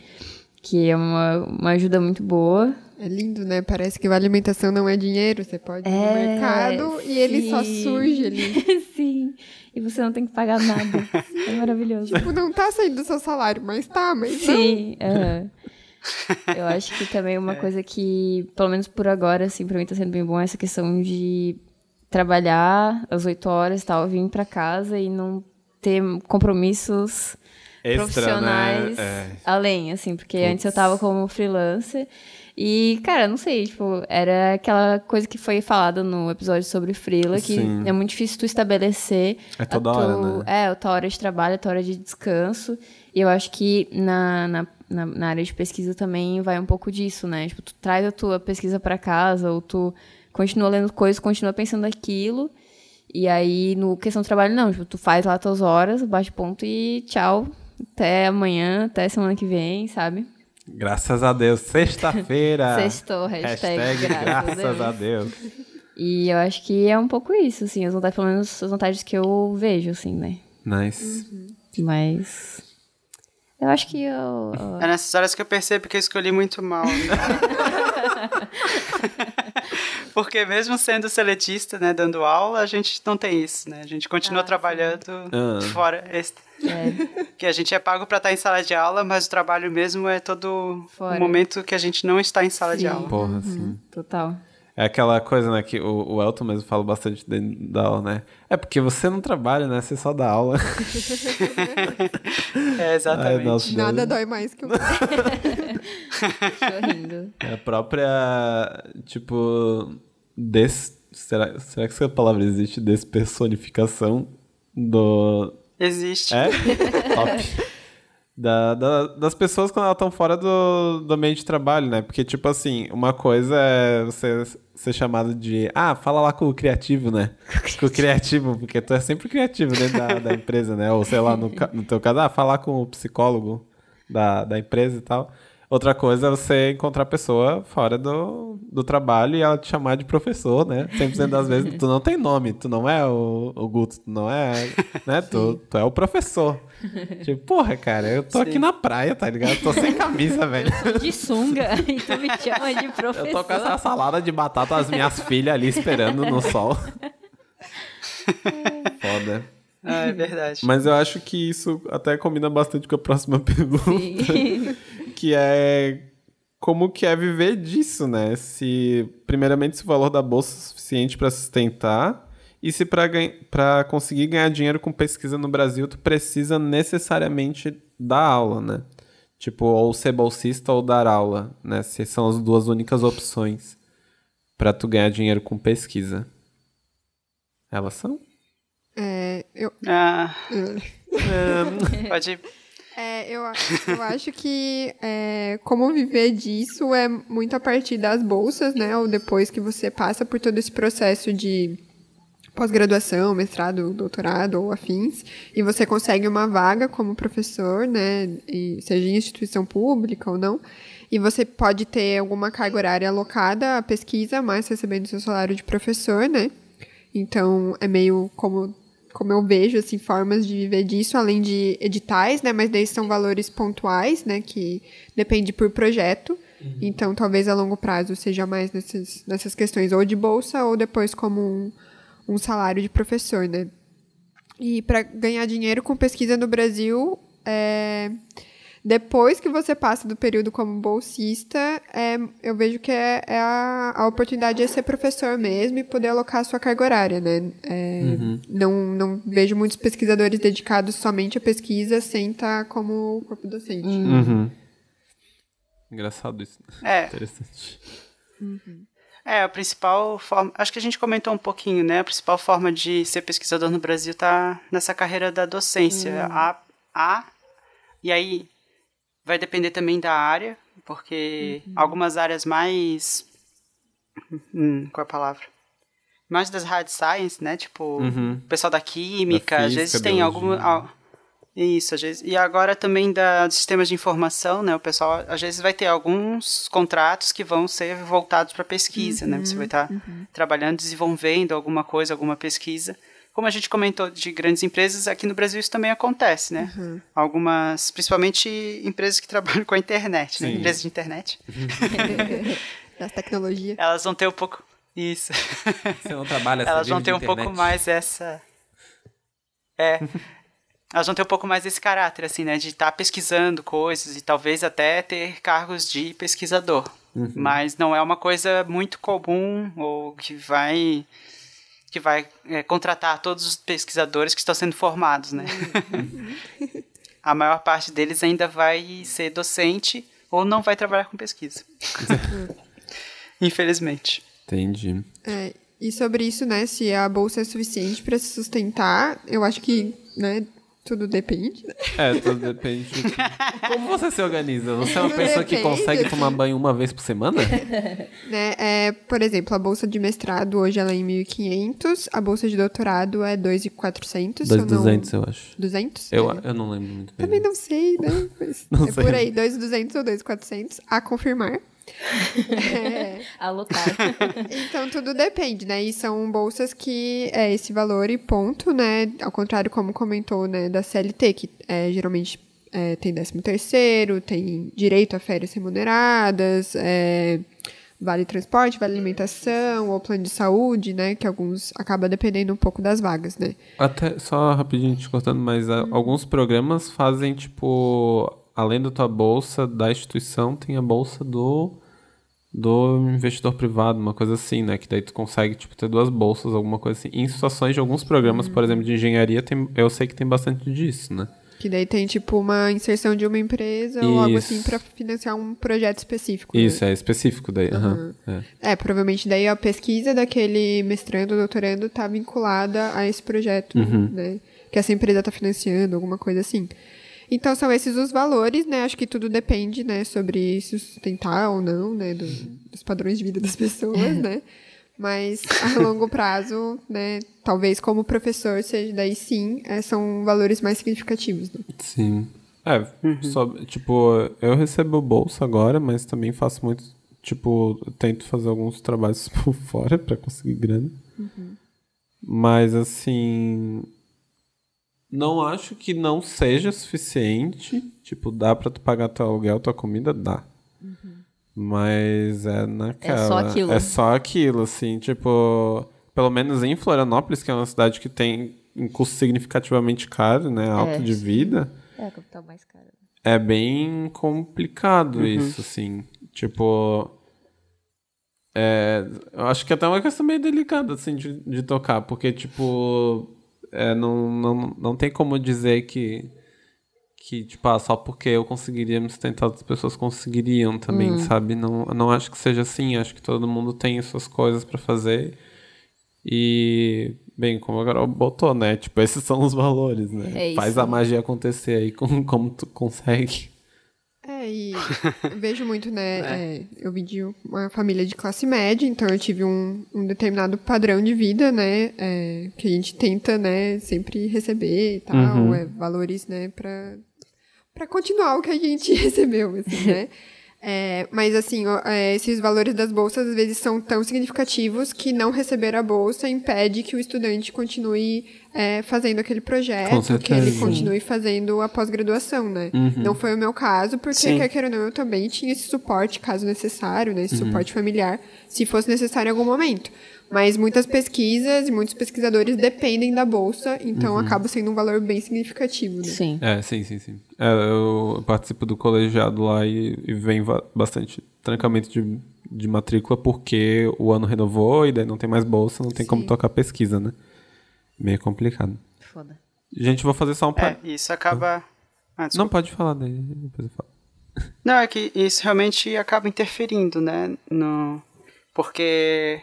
que é uma, uma ajuda muito boa. É lindo, né? Parece que a alimentação não é dinheiro. Você pode ir no É, mercado e ele só sim. surge ali. *laughs* Sim. E você não tem que pagar nada. *laughs* É maravilhoso. Tipo, não tá saindo do seu salário, mas tá, mas Sim, aham. Eu acho que também uma *laughs* coisa que, pelo menos por agora, assim, pra mim tá sendo bem bom é essa questão de trabalhar às 8 horas e tal, vir pra casa e não ter compromissos Extra, profissionais né? É. além, assim, porque antes eu tava como freelancer e, cara, não sei, tipo, era aquela coisa que foi falada no episódio sobre freela, que Sim. é muito difícil tu estabelecer É a toda tua- hora, né? é, a tua hora de trabalho, a tua hora de descanso. E eu acho que na, na, na, na área de pesquisa também vai um pouco disso, né? Tipo, tu traz a tua pesquisa pra casa, ou tu continua lendo coisas, continua pensando aquilo. E aí, no questão do trabalho, não. Tipo, tu faz lá tuas horas, bate ponto e tchau. Até amanhã, até semana que vem, sabe? Graças a Deus. Sexta-feira. *laughs* Sextou, hashtag, Hashtag graças, graças a a Deus. E eu acho que é um pouco isso, assim. As vantagens, pelo menos as vantagens que eu vejo, assim, né? Nice. Mas. Eu acho que eu. É nessas horas que eu percebo que eu escolhi muito mal. né? *laughs* Porque mesmo sendo seletista, né, dando aula, a gente não tem isso, né? A gente continua trabalhando Ah. fora. Extra. Que a gente é pago pra estar em sala de aula, mas o trabalho mesmo é todo Fora. o momento que a gente não está em sala de Sim. aula. Porra, assim. Total. É aquela coisa, né, que o, o Elton mesmo fala bastante dentro da aula, né? É porque você não trabalha, né? Você só dá aula. *laughs* É, exatamente. Ai, nossa, nada dói mais que o. *laughs* Rindo. É a própria, tipo, des... Será, será que essa palavra existe? Despersonificação do... Existe. É? *laughs* Top. Da, da- das pessoas quando elas estão fora do, do ambiente de trabalho, né? Porque, tipo assim, uma coisa é você ser chamado de... Ah, fala lá com o criativo, né? *laughs* Com o criativo, porque tu é sempre criativo dentro da, da empresa, né? Ou, sei lá, no, no teu caso, ah, falar com o psicólogo da, da empresa e tal. Outra coisa é você encontrar a pessoa fora do, do trabalho e ela te chamar de professor, né? 100% das vezes tu não tem nome, tu não é o, o Guto, tu não é, né? *laughs* Tu, tu é o professor. Tipo, porra, cara, eu tô aqui na praia, tá ligado? Eu tô sem camisa, velho. De sunga *laughs* e tu me chama de professor. Eu tô com essa salada de batata, as minhas filhas ali esperando no sol. *laughs* Foda. Ah, é verdade. Mas eu acho que isso até combina bastante com a próxima pergunta. Sim. Que é como que é viver disso, né? Se primeiramente se o valor da bolsa é suficiente para sustentar e se para conseguir ganhar dinheiro com pesquisa no Brasil tu precisa necessariamente dar aula, né? Tipo, ou ser bolsista ou dar aula, né? Se são as duas únicas opções para tu ganhar dinheiro com pesquisa. Elas são? É, eu, Ah, *laughs* pode ir. É, eu, eu acho que é, como viver disso é muito a partir das bolsas, né? Ou depois que você passa por todo esse processo de pós-graduação, mestrado, doutorado ou afins, e você consegue uma vaga como professor, né? E, seja em instituição pública ou não. E você pode ter alguma carga horária alocada à pesquisa, mas recebendo seu salário de professor, né? Então, é meio como, como eu vejo, assim, formas de viver disso, além de editais, né? Mas daí são valores pontuais, né? Que depende por projeto. Então, talvez a longo prazo seja mais nessas, nessas questões, ou de bolsa, ou depois como um, um salário de professor, né? E para ganhar dinheiro com pesquisa no Brasil, é, Depois que você passa do período como bolsista, é, eu vejo que é, é a, a oportunidade de ser professor mesmo e poder alocar a sua carga horária, né? É, não, não vejo muitos pesquisadores dedicados somente à pesquisa sem estar como corpo docente. Uhum. Engraçado isso. É. Interessante. É, a principal forma. Acho que a gente comentou um pouquinho, né? A principal forma de ser pesquisador no Brasil tá nessa carreira da docência. A, a, e aí vai depender também da área, porque algumas áreas mais. Hum, qual é a palavra? Mais das hard science, né? Tipo, o pessoal da química, Da às vezes física, tem algum. al- Isso, às vezes. E agora também da, dos sistemas de informação, né? O pessoal às vezes vai ter alguns contratos que vão ser voltados para pesquisa, né? Você vai estar trabalhando, desenvolvendo alguma coisa, alguma pesquisa. Como a gente comentou de grandes empresas, aqui no Brasil isso também acontece, né? Algumas, principalmente empresas que trabalham com a internet, né? Empresas de internet. *laughs* Das tecnologias. Elas vão ter um pouco. Isso. Você não trabalha Elas vão ter um pouco mais essa. É. Elas vão ter um pouco mais esse caráter, assim, né? De estar pesquisando coisas e talvez até ter cargos de pesquisador. Uhum. Mas não é uma coisa muito comum ou que vai. Que vai é, contratar todos os pesquisadores que estão sendo formados, né? A maior parte deles ainda vai ser docente ou não vai trabalhar com pesquisa. *laughs* Infelizmente. Entendi. É, e sobre isso, né, se a bolsa é suficiente para se sustentar, eu acho que, né, tudo depende. né? É, tudo depende de *laughs* como você se organiza. Você é uma Tudo pessoa que depende. consegue tomar banho uma vez por semana? *laughs* né? É, por exemplo, a bolsa de mestrado hoje ela é em 1.500, a bolsa de doutorado é 2.400. se eu não- 2,200, eu acho. 200? Eu, É. eu não lembro muito bem. Também não sei, né? *laughs* Mas Não é sei. por aí, 2.200 ou 2.400, a confirmar. *laughs* É, Alocar. *laughs* então, tudo depende, né? E são bolsas que é esse valor e ponto, né? Ao contrário, como comentou, né, da CLT, que é, geralmente é, tem 13 terceiro, tem direito a férias remuneradas, é, vale transporte, vale alimentação, ou plano de saúde, né? Que alguns acaba dependendo um pouco das vagas, né? Até, só rapidinho te cortando, mas ah, alguns programas fazem, tipo, além da tua bolsa da instituição, tem a bolsa do, do investidor privado, uma coisa assim, né? Que daí tu consegue, tipo, ter duas bolsas, alguma coisa assim. Em situações de alguns programas, por exemplo, de engenharia, tem, eu sei que tem bastante disso, né? Que daí tem, tipo, uma inserção de uma empresa ou algo Isso. assim para financiar um projeto específico. né? Isso, é específico daí. aham, é. É, provavelmente daí a pesquisa daquele mestrando, doutorando tá vinculada a esse projeto, Uhum. né? Que essa empresa tá financiando, alguma coisa assim. Então são esses os valores, né? Acho que tudo depende, né, sobre se sustentar ou não, né, do- dos padrões de vida das pessoas, né? Mas a longo prazo, né, talvez como professor seja daí sim, é, são valores mais significativos, né? Sim. É, só, tipo, eu recebo bolsa agora, mas também faço muito, tipo, tento fazer alguns trabalhos *laughs* por fora pra conseguir grana. Mas, assim, não acho que não seja suficiente. Tipo, dá pra tu pagar teu aluguel, tua comida? Dá. Mas é naquela. só aquilo. É só aquilo, assim, tipo. Pelo menos em Florianópolis, que é uma cidade que tem um custo significativamente caro, né? Alto É, de vida. É a capital mais cara. É bem complicado isso, assim. Tipo. É, eu acho que é até uma questão meio delicada, assim, de, de tocar, porque, tipo. É, não, não, não tem como dizer que. Que, tipo, ah, só porque eu conseguiria me sustentar, outras pessoas conseguiriam também, sabe? Não, não acho que seja assim. Acho que todo mundo tem as suas coisas pra fazer. E, bem, como a Carol botou, né? Tipo, esses são os valores, né? É. Faz a magia acontecer aí com, como tu consegue. É, e *laughs* vejo muito, né? é, eu vim de uma família de classe média, então eu tive um, um determinado padrão de vida, né? é, que a gente tenta, né, sempre receber e tal, é, valores, né, pra, pra continuar o que a gente *laughs* recebeu, assim, né? *laughs* É, mas assim, é, esses valores das bolsas às vezes são tão significativos que não receber a bolsa impede que o estudante continue é, fazendo aquele projeto, que ele continue fazendo a pós-graduação, né? Não foi o meu caso, porque Sim. quer queira ou não, eu também tinha esse suporte, caso necessário, né? Esse suporte familiar, se fosse necessário em algum momento. Mas muitas pesquisas e muitos pesquisadores dependem da bolsa, então acaba sendo um valor bem significativo, né? Sim. É, sim, sim, sim. É, eu participo do colegiado lá e, e vem bastante trancamento de, de matrícula porque o ano renovou e daí não tem mais bolsa, não tem como Sim. tocar pesquisa, né? Meio complicado. Foda. Gente, vou fazer só um... É, pa- isso acaba. Ah, Não, desculpa. pode falar daí, depois eu falo. Não, é que isso realmente acaba interferindo, né? No... Porque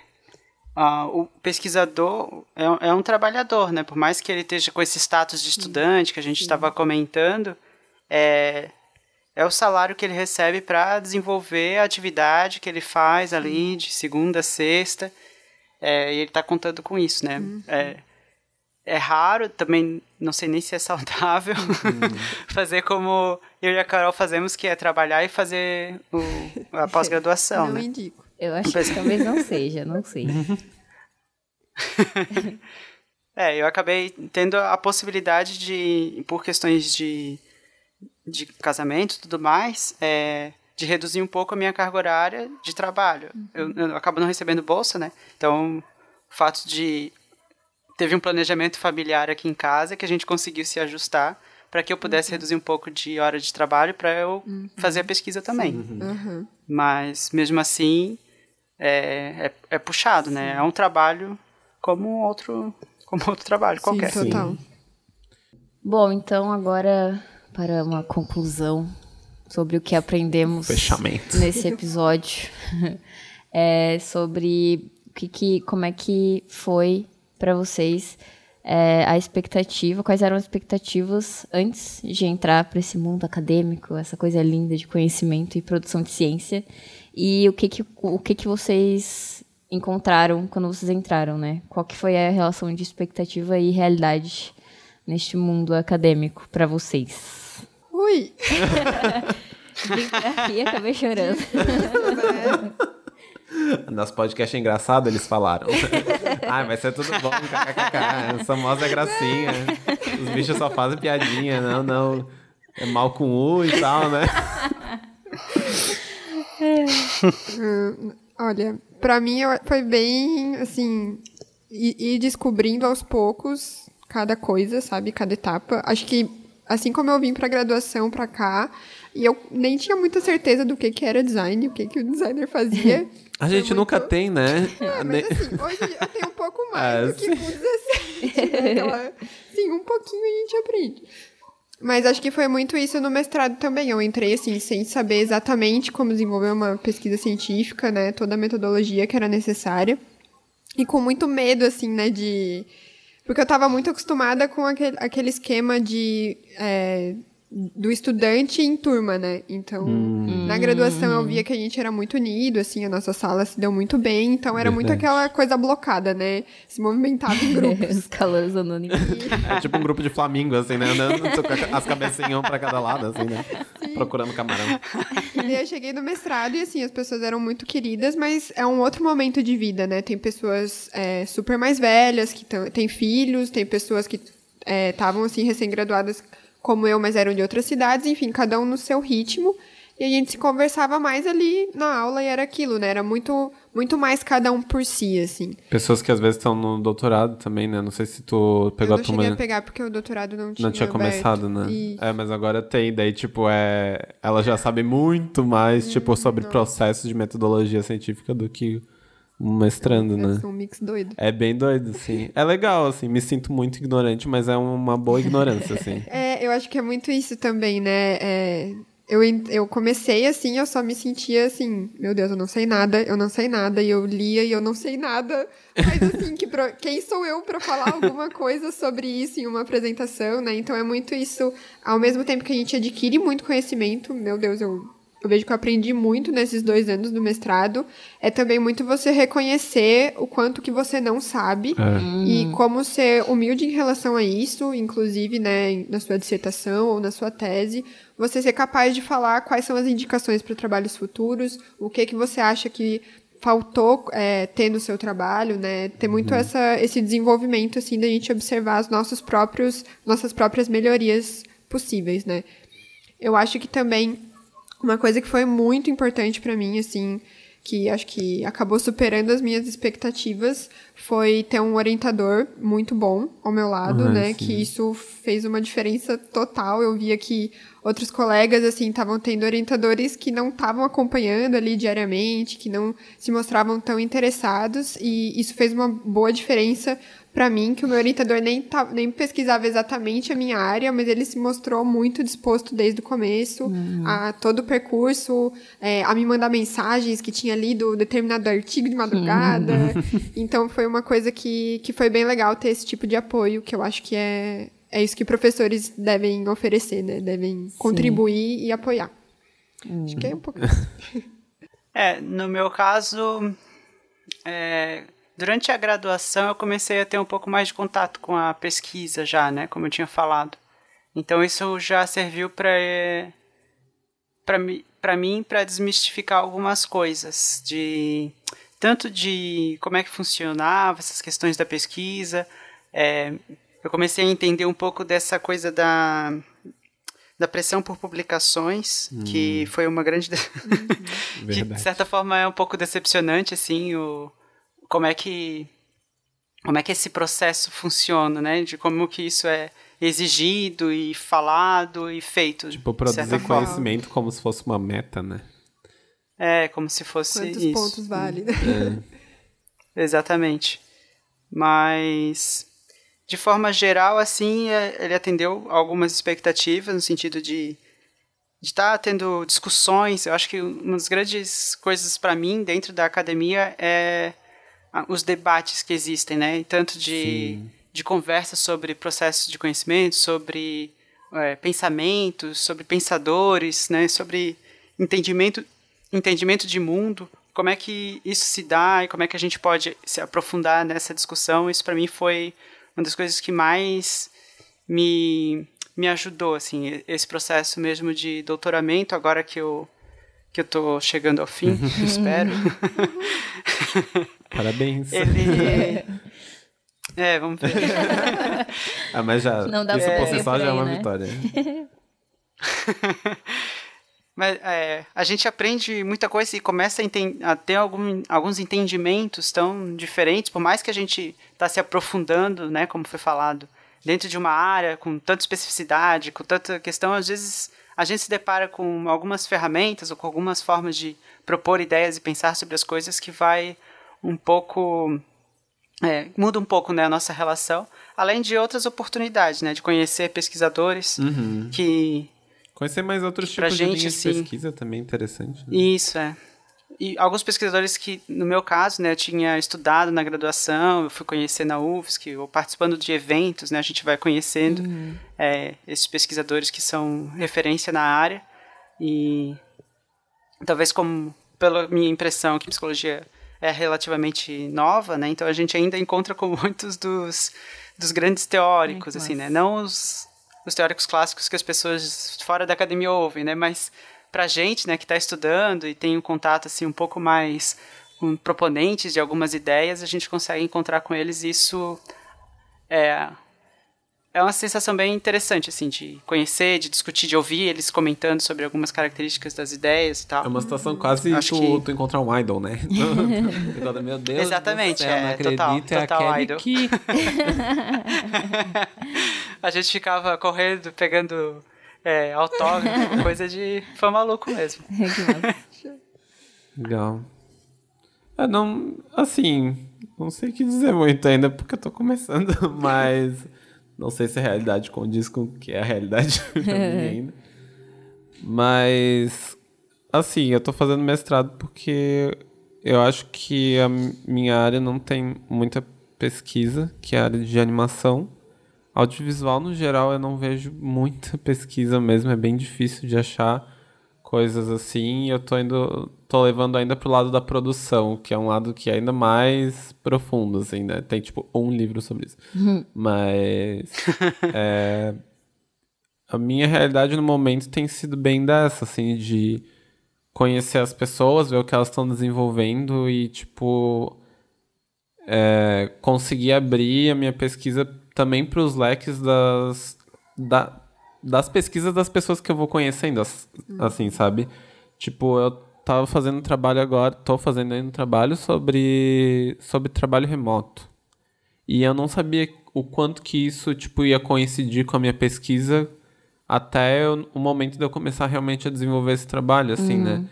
ah, o pesquisador é, um- é um trabalhador, né? Por mais que ele esteja com esse status de estudante que a gente estava comentando, é, é o salário que ele recebe para desenvolver a atividade que ele faz ali de segunda a sexta. É, e ele está contando com isso, né? É, é raro, também não sei nem se é *laughs* saudável, fazer como eu e a Carol fazemos, que é trabalhar e fazer o- a *laughs* pós-graduação, Não né? indico. Eu acho que talvez não seja, não sei. *laughs* É, eu acabei tendo a possibilidade de, por questões de, de casamento e tudo mais, é, de reduzir um pouco a minha carga horária de trabalho. Eu, eu acabo não recebendo bolsa, né? Então, o fato de... Teve um planejamento familiar aqui em casa que a gente conseguiu se ajustar para que eu pudesse reduzir um pouco de hora de trabalho para eu fazer a pesquisa também. Aham. Mas, mesmo assim, é, é, é puxado, né? É um trabalho como outro, como outro trabalho qualquer. Sim, total. Bom, então agora para uma conclusão sobre o que aprendemos Fechamento. nesse episódio. *laughs* é sobre o que, que como é que foi para vocês é, a expectativa, quais eram as expectativas antes de entrar para esse mundo acadêmico, essa coisa linda de conhecimento e produção de ciência, e o que que, o que, que vocês encontraram quando vocês entraram, né? Qual que foi a relação de expectativa e realidade neste mundo acadêmico para vocês? Ui! Aqui e acabei chorando. *laughs* Nosso podcast é engraçado, eles falaram. Ai, *laughs* vai ser tudo bom, kkkk. Famosa é gracinha. Os bichos só fazem piadinha, não, não. É mal com U e tal, né? Olha, pra mim foi bem, assim, ir, descobrindo aos poucos cada coisa, sabe? Cada etapa. Acho que, assim como eu vim pra graduação pra cá, e eu nem tinha muita certeza do que, que era design, o que, que o designer fazia. *laughs* A gente Foi nunca muito- tem, né? É, mas *laughs* assim, hoje eu tenho um pouco *laughs* mais Ah, do que com 17. né? Aquela- Sim, um pouquinho a gente aprende. Mas acho que foi muito isso no mestrado também. Eu entrei, assim, sem saber exatamente como desenvolver uma pesquisa científica, né? Toda a metodologia que era necessária. E com muito medo, assim, né, de... Porque eu tava muito acostumada com aquele, aquele esquema de... é, do estudante em turma, né? Então, na graduação eu via que a gente era muito unido, assim, a nossa sala se deu muito bem, então era muito Verdade. aquela coisa blocada, né? Se movimentava em grupos. *laughs* Os calouros anônimos. É tipo um grupo de flamingo, assim, né? Andando com as cabecinhas um pra cada lado, assim, né? Procurando camarão. E daí eu cheguei no mestrado e, assim, as pessoas eram muito queridas, mas é um outro momento de vida, né? Tem pessoas é, super mais velhas, que têm filhos, tem pessoas que estavam, assim, recém-graduadas como eu, mas eram de outras cidades, enfim, cada um no seu ritmo. E a gente se conversava mais ali na aula e era aquilo, né? Era muito, muito mais cada um por si, assim. Pessoas que às vezes estão no doutorado também, né? Não sei se tu pegou eu não a turma. cheguei a pegar porque o doutorado não tinha Não tinha aberto. começado, né? Isso. É, mas agora tem. Daí, tipo, é... ela já sabe muito mais, tipo, sobre processos de metodologia científica do que um mestrando, né? É um mix doido. É bem doido, assim. É legal, assim. Me sinto muito ignorante, mas é uma boa ignorância, assim. *laughs* É, eu acho que é muito isso também, né? É, eu, eu comecei assim, eu só me sentia assim, meu Deus, eu não sei nada, eu não sei nada, e eu lia e eu não sei nada. Mas assim, que pro- quem sou eu para falar alguma coisa sobre isso em uma apresentação, né? Então é muito isso, ao mesmo tempo que a gente adquire muito conhecimento, meu Deus, eu eu vejo que eu aprendi muito nesses dois anos do mestrado, é também muito você reconhecer o quanto que você não sabe e como ser humilde em relação a isso, inclusive, né, na sua dissertação ou na sua tese, você ser capaz de falar quais são as indicações para trabalhos futuros, o que que você acha que faltou é, ter no seu trabalho, né? Ter muito essa, esse desenvolvimento, assim, da gente observar os nossos próprios, nossas próprias melhorias possíveis, né? Eu acho que também uma coisa que foi muito importante para mim, assim, que acho que acabou superando as minhas expectativas, foi ter um orientador muito bom ao meu lado, Ah, né? sim. Que isso fez uma diferença total. Eu via que outros colegas, assim, estavam tendo orientadores que não estavam acompanhando ali diariamente, que não se mostravam tão interessados, e isso fez uma boa diferença para mim, que o meu orientador nem, ta- nem pesquisava exatamente a minha área, mas ele se mostrou muito disposto desde o começo, a todo o percurso, é, a me mandar mensagens que tinha lido determinado artigo de madrugada. *laughs* Então foi uma coisa que, que foi bem legal ter esse tipo de apoio, que eu acho que é, é isso que professores devem oferecer, né? Devem contribuir e apoiar. Acho que é um pouco. *laughs* É, no meu caso, é, durante a graduação eu comecei a ter um pouco mais de contato com a pesquisa já, né, como eu tinha falado. Então isso já serviu para para mi- para mim para desmistificar algumas coisas de tanto de como é que funcionava essas questões da pesquisa. é, eu comecei a entender um pouco dessa coisa da da pressão por publicações, que foi uma grande *laughs* de- que, de certa forma é um pouco decepcionante assim o como é que como é que esse processo funciona né de como que isso é exigido e falado e feito Tipo, produzir conhecimento como se fosse uma meta, né? é como se fosse Quantos isso pontos vale? né? *laughs* Exatamente. Mas, de forma geral, assim, é, ele atendeu algumas expectativas no sentido de de estar tendo discussões. Eu acho que uma das grandes coisas para mim dentro da academia é os debates que existem, né? Tanto de, de conversa sobre processos de conhecimento, sobre é, pensamentos, sobre pensadores, né? Sobre entendimento, entendimento de mundo. Como é que isso se dá e como é que a gente pode se aprofundar nessa discussão? Isso para mim foi uma das coisas que mais me me ajudou assim esse processo mesmo de doutoramento agora que eu que eu tô chegando ao fim espero *laughs* Parabéns. ele *laughs* é vamos ver *laughs* Ah, mas já. Não dá isso por si só já é uma né? vitória. Mas é, a gente aprende muita coisa e começa a, a ter algum, alguns entendimentos tão diferentes, por mais que a gente está se aprofundando, né, como foi falado, dentro de uma área com tanta especificidade, com tanta questão, às vezes a gente se depara com algumas ferramentas ou com algumas formas de propor ideias e pensar sobre as coisas que vai um pouco é, muda um pouco né, a nossa relação, além de outras oportunidades, né, de conhecer pesquisadores que Conhecer mais outros tipos de gente, linhas de assim, pesquisa também é interessante. né? Isso, é. E alguns pesquisadores que, no meu caso, né, eu tinha estudado na graduação, eu fui conhecer na UFSC, ou participando de eventos, né, a gente vai conhecendo é, esses pesquisadores que são referência na área. E talvez como, pela minha impressão, que psicologia é relativamente nova, né, então a gente ainda encontra com *laughs* muitos dos, dos grandes teóricos, Ai, assim, né, não os, os teóricos clássicos que as pessoas fora da academia ouvem, né, mas pra gente, né, que está estudando e tem um contato assim um pouco mais com proponentes de algumas ideias, a gente consegue encontrar com eles e isso é é uma sensação bem interessante assim de conhecer, de discutir, de ouvir eles comentando sobre algumas características das ideias e tal. É uma situação quase Acho tu, que- tu encontrar um idol, né? *laughs* Meu Deus Exatamente, do céu, não é, acredito, total, é total aquele idol. que... *laughs* *laughs* a gente ficava correndo, pegando é, autógrafo, *laughs* coisa de fã maluco mesmo. massa. Legal. É, não... Assim, não sei o que dizer muito ainda, porque eu tô começando, *laughs* mas... Não sei se a realidade condiz com o que é a realidade *laughs* mim ainda. Mas... Assim, eu tô fazendo mestrado porque eu acho que a minha área não tem muita pesquisa, que é a área de animação. Audiovisual, no geral, eu não vejo muita *laughs* pesquisa mesmo, é bem difícil de achar coisas assim, e eu tô indo, tô levando ainda pro lado da produção, que é um lado que é ainda mais profundo, assim, né? Tem, tipo, um livro sobre isso. Mas *laughs* é, a minha realidade no momento tem sido bem dessa, assim, de conhecer as pessoas, ver o que elas estão desenvolvendo e, tipo, é, conseguir abrir a minha pesquisa também para os leques das, da- das pesquisas das pessoas que eu vou conhecendo, as- assim, sabe? Tipo, eu tava fazendo um trabalho agora, tô fazendo ainda um trabalho sobre, sobre trabalho remoto. E eu não sabia o quanto que isso, tipo, ia coincidir com a minha pesquisa até eu- o momento de eu começar realmente a desenvolver esse trabalho, assim, né?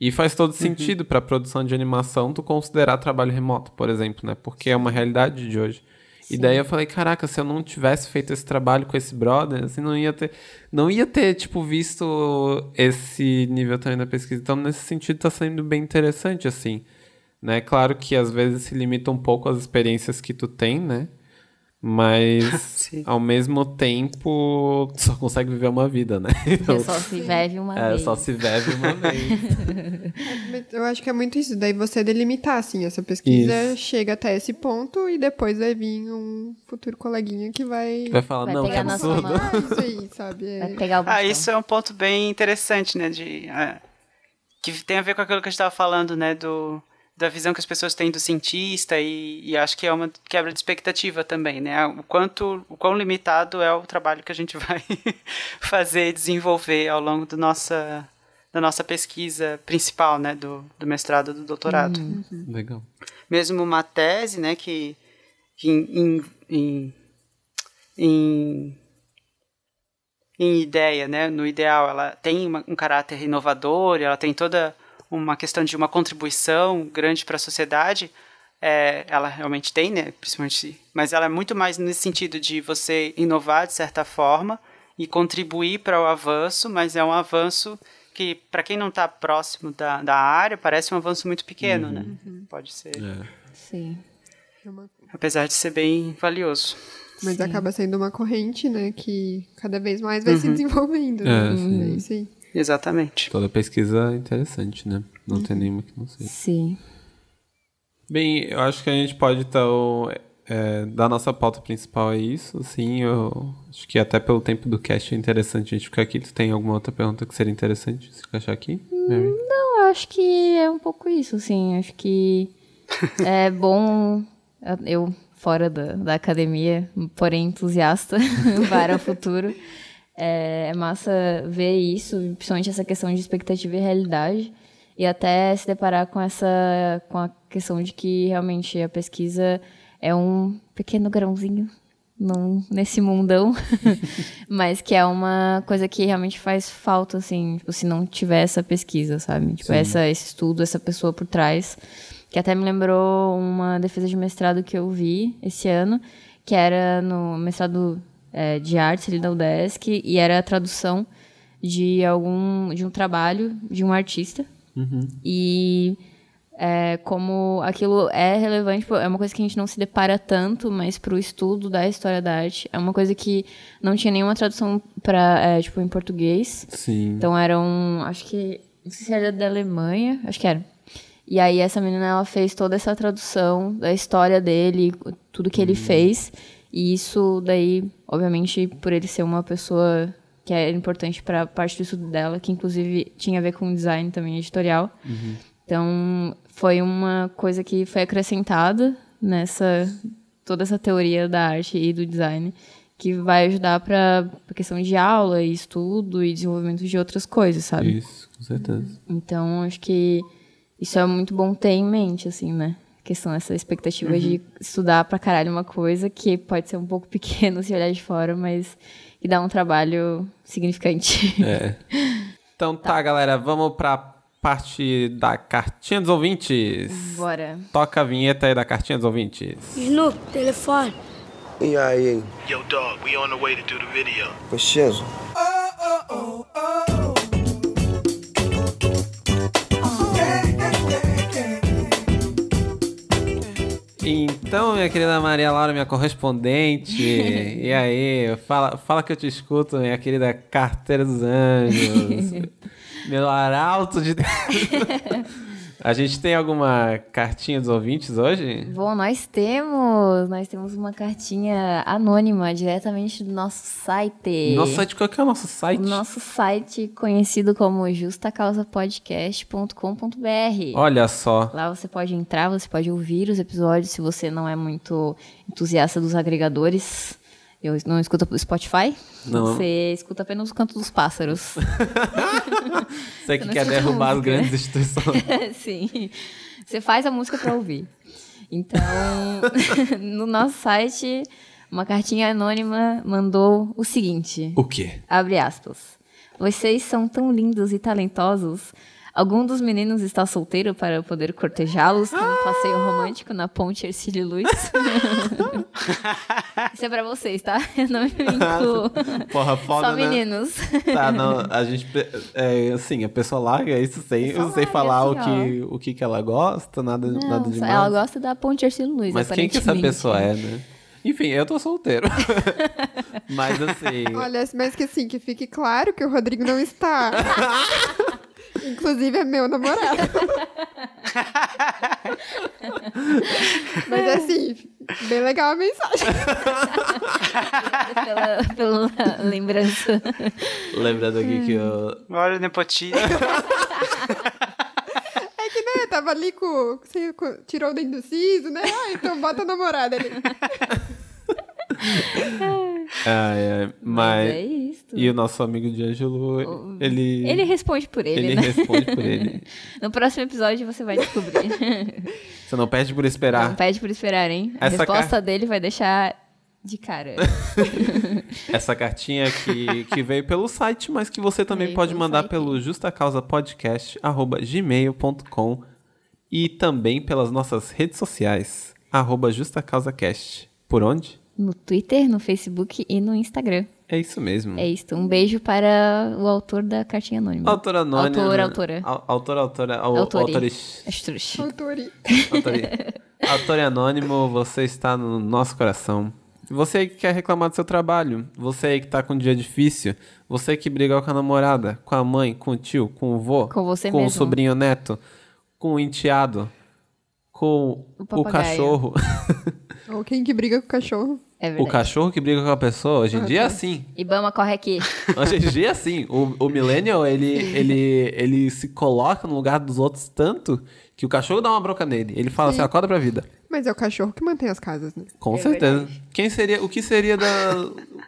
E faz todo sentido para produção de animação tu considerar trabalho remoto, por exemplo, né? Porque é uma realidade de hoje. E daí eu falei, caraca, se eu não tivesse feito esse trabalho com esse brother, assim, não ia ter, não ia ter, tipo, visto esse nível também da pesquisa. Então, nesse sentido, tá sendo bem interessante, assim, né? Claro que às vezes se limita um pouco às experiências que tu tem, né? Mas, *laughs* Sim. ao mesmo tempo, só consegue viver uma vida, né? *laughs* Então, Só se vive uma *laughs* é, vez. só se vive uma vez. Eu acho que é muito isso. Daí você delimitar, assim, essa pesquisa Isso. chega até esse ponto e depois vai vir um futuro coleguinha que vai. Vai falar, Vai não, que pegar na absurdo. Ah, isso aí, sabe? É- Vai pegar o Ah, isso é um ponto bem interessante, né? De, é, que tem a ver com aquilo que a gente estava falando, né? Do, da visão que as pessoas têm do cientista e, e acho que é uma quebra de expectativa também, né? O quanto, o quão limitado é o trabalho que a gente *laughs* vai fazer e desenvolver ao longo do nossa, da nossa pesquisa principal, né? Do, do mestrado, do doutorado Legal. mesmo uma tese, né, que, que em, em, em, em, em ideia, né, no ideal, ela tem uma- um caráter inovador, ela tem toda uma questão de uma contribuição grande para a sociedade, é, ela realmente tem, né, principalmente, mas ela é muito mais nesse sentido de você inovar de certa forma e contribuir para o avanço, mas é um avanço que, para quem não está próximo da, da área, parece um avanço muito pequeno, né? Pode ser É. Sim. é apesar de ser bem valioso. Mas Sim. acaba sendo uma corrente, né? Que cada vez mais vai se desenvolvendo. É, né? sim. É isso aí. Exatamente. Toda pesquisa é interessante, né? Não tem nenhuma que não seja. Sim. Bem, eu acho que a gente pode, então, é, da nossa pauta principal é isso, assim, eu acho que até pelo tempo do cast é interessante a gente ficar aqui. Tu tem alguma outra pergunta que seria interessante se encaixar aqui, Mary? Eu acho que é um pouco isso, assim. Acho que *laughs* é bom eu, fora da, da academia, porém entusiasta *laughs* para o futuro. É, é massa ver isso, principalmente essa questão de expectativa e realidade. E até se deparar com essa com a questão de que realmente a pesquisa é um pequeno grãozinho num, nesse mundão, *laughs* mas que é uma coisa que realmente faz falta, assim, tipo, se não tiver essa pesquisa, sabe? Tipo, essa, esse estudo, essa pessoa por trás, que até me lembrou uma defesa de mestrado que eu vi esse ano, que era no mestrado é, de artes ali da UDESC, e era a tradução de algum, de um trabalho de um artista, e é, como aquilo é relevante, é uma coisa que a gente não se depara tanto, mas para o estudo da história da arte é uma coisa que não tinha nenhuma tradução para tipo em português. Sim. Então era um, acho que não sei se era da Alemanha, acho que era. E aí essa menina ela fez toda essa tradução da história dele, tudo que ele fez. E isso daí, obviamente, por ele ser uma pessoa que era importante para parte do estudo dela, que inclusive tinha a ver com design também editorial. Então, foi uma coisa que foi acrescentada nessa toda essa teoria da arte e do design que vai ajudar para a questão de aula e estudo e desenvolvimento de outras coisas, sabe? Isso, com certeza. Então, acho que isso é muito bom ter em mente, assim, né? A questão dessa expectativa de estudar pra caralho uma coisa que pode ser um pouco *laughs* pequeno se olhar de fora, mas que dá um trabalho significante. É. Então tá, galera, vamos pra parte da cartinha dos ouvintes. Bora. Toca a vinheta aí da cartinha dos ouvintes. Snoop, telefone. E aí, Yo, dog, we on the way to do the video. preciso. Então, minha querida Maria Laura, minha correspondente, *laughs* e aí, fala, fala que eu te escuto, minha querida carteira dos anjos. *laughs* Meu arauto de Deus. *laughs* A gente tem alguma cartinha dos ouvintes hoje? Bom, nós temos, nós temos uma cartinha anônima diretamente do nosso site. Nosso site, qual que é o nosso site? O nosso site conhecido como justacausapodcast.com.br. Olha só. Lá você pode entrar, você pode ouvir os episódios se você não é muito entusiasta dos agregadores. Eu não escuto Spotify. Não. Você escuta apenas o canto dos pássaros. *laughs* Você que quer derrubar as grandes instituições. *laughs* Sim. Você faz a música pra ouvir. Então, *laughs* no nosso site, uma cartinha anônima mandou o seguinte: O quê? abre aspas. Vocês são tão lindos e talentosos. Algum dos meninos está solteiro para eu poder cortejá-los num passeio romântico na ponte Ercílio Luz? *laughs* Isso é pra vocês, tá? Eu não me incluo. *laughs* Porra, foda, Só né? meninos. Tá, não, a gente, é, assim, a pessoa larga isso sem, sem larga, falar o, assim, que, o que que ela gosta, nada, nada Não, demais. ela gosta da ponte Ercílio Luz, Mas quem que essa pessoa é, né? Enfim, eu tô solteiro. *laughs* Mas assim, Olha, mas que assim, que fique claro que o Rodrigo não está. Inclusive é meu namorado. Mas assim, bem legal a mensagem. pela, pela lembrança. lembrando aqui que eu... Olha o nepotismo. É que, né, tava ali com. Você co- tirou o dente do siso, né? Ah, então bota a namorada ali. Ai, ai, Mas mas... é isso. E o nosso amigo de Ângelo, ele... Ele responde por ele, ele né? responde por ele. *laughs* No próximo episódio você vai descobrir. *laughs* Você não perde por esperar. Não pede por esperar, hein? A Essa resposta car- dele vai deixar de cara. *laughs* Essa cartinha que, que veio pelo site, mas que você também Veio pode pelo mandar site. pelo justacausapodcast.gmail.com e também pelas nossas redes sociais, arroba justacausacast. Por onde? No Twitter, no Facebook e no Instagram. É isso mesmo. É isso. Um beijo para o autor da cartinha anônima. Autora anônima. Autor, autora. Au- Autor, autora. au- Autori. Autores. Autori. Autori. *laughs* Autor anônimo, você está no nosso coração. Você aí que quer reclamar do seu trabalho, você aí que tá com um dia difícil, você que brigou com a namorada, com a mãe, com o tio, com o vô, Com você com o mesmo. sobrinho neto, com o enteado, com O o, cachorro. *laughs* Ou quem que briga com o cachorro. É o verdade. cachorro que briga com a pessoa, hoje em dia é assim. Ibama, corre aqui. *laughs* Hoje em dia é assim. O, o millennial, ele, ele, ele se coloca no lugar dos outros tanto que o cachorro dá uma bronca nele. Ele fala assim, acorda pra vida. Mas é o cachorro que mantém as casas, né? Com É certeza. Quem seria, o que seria da...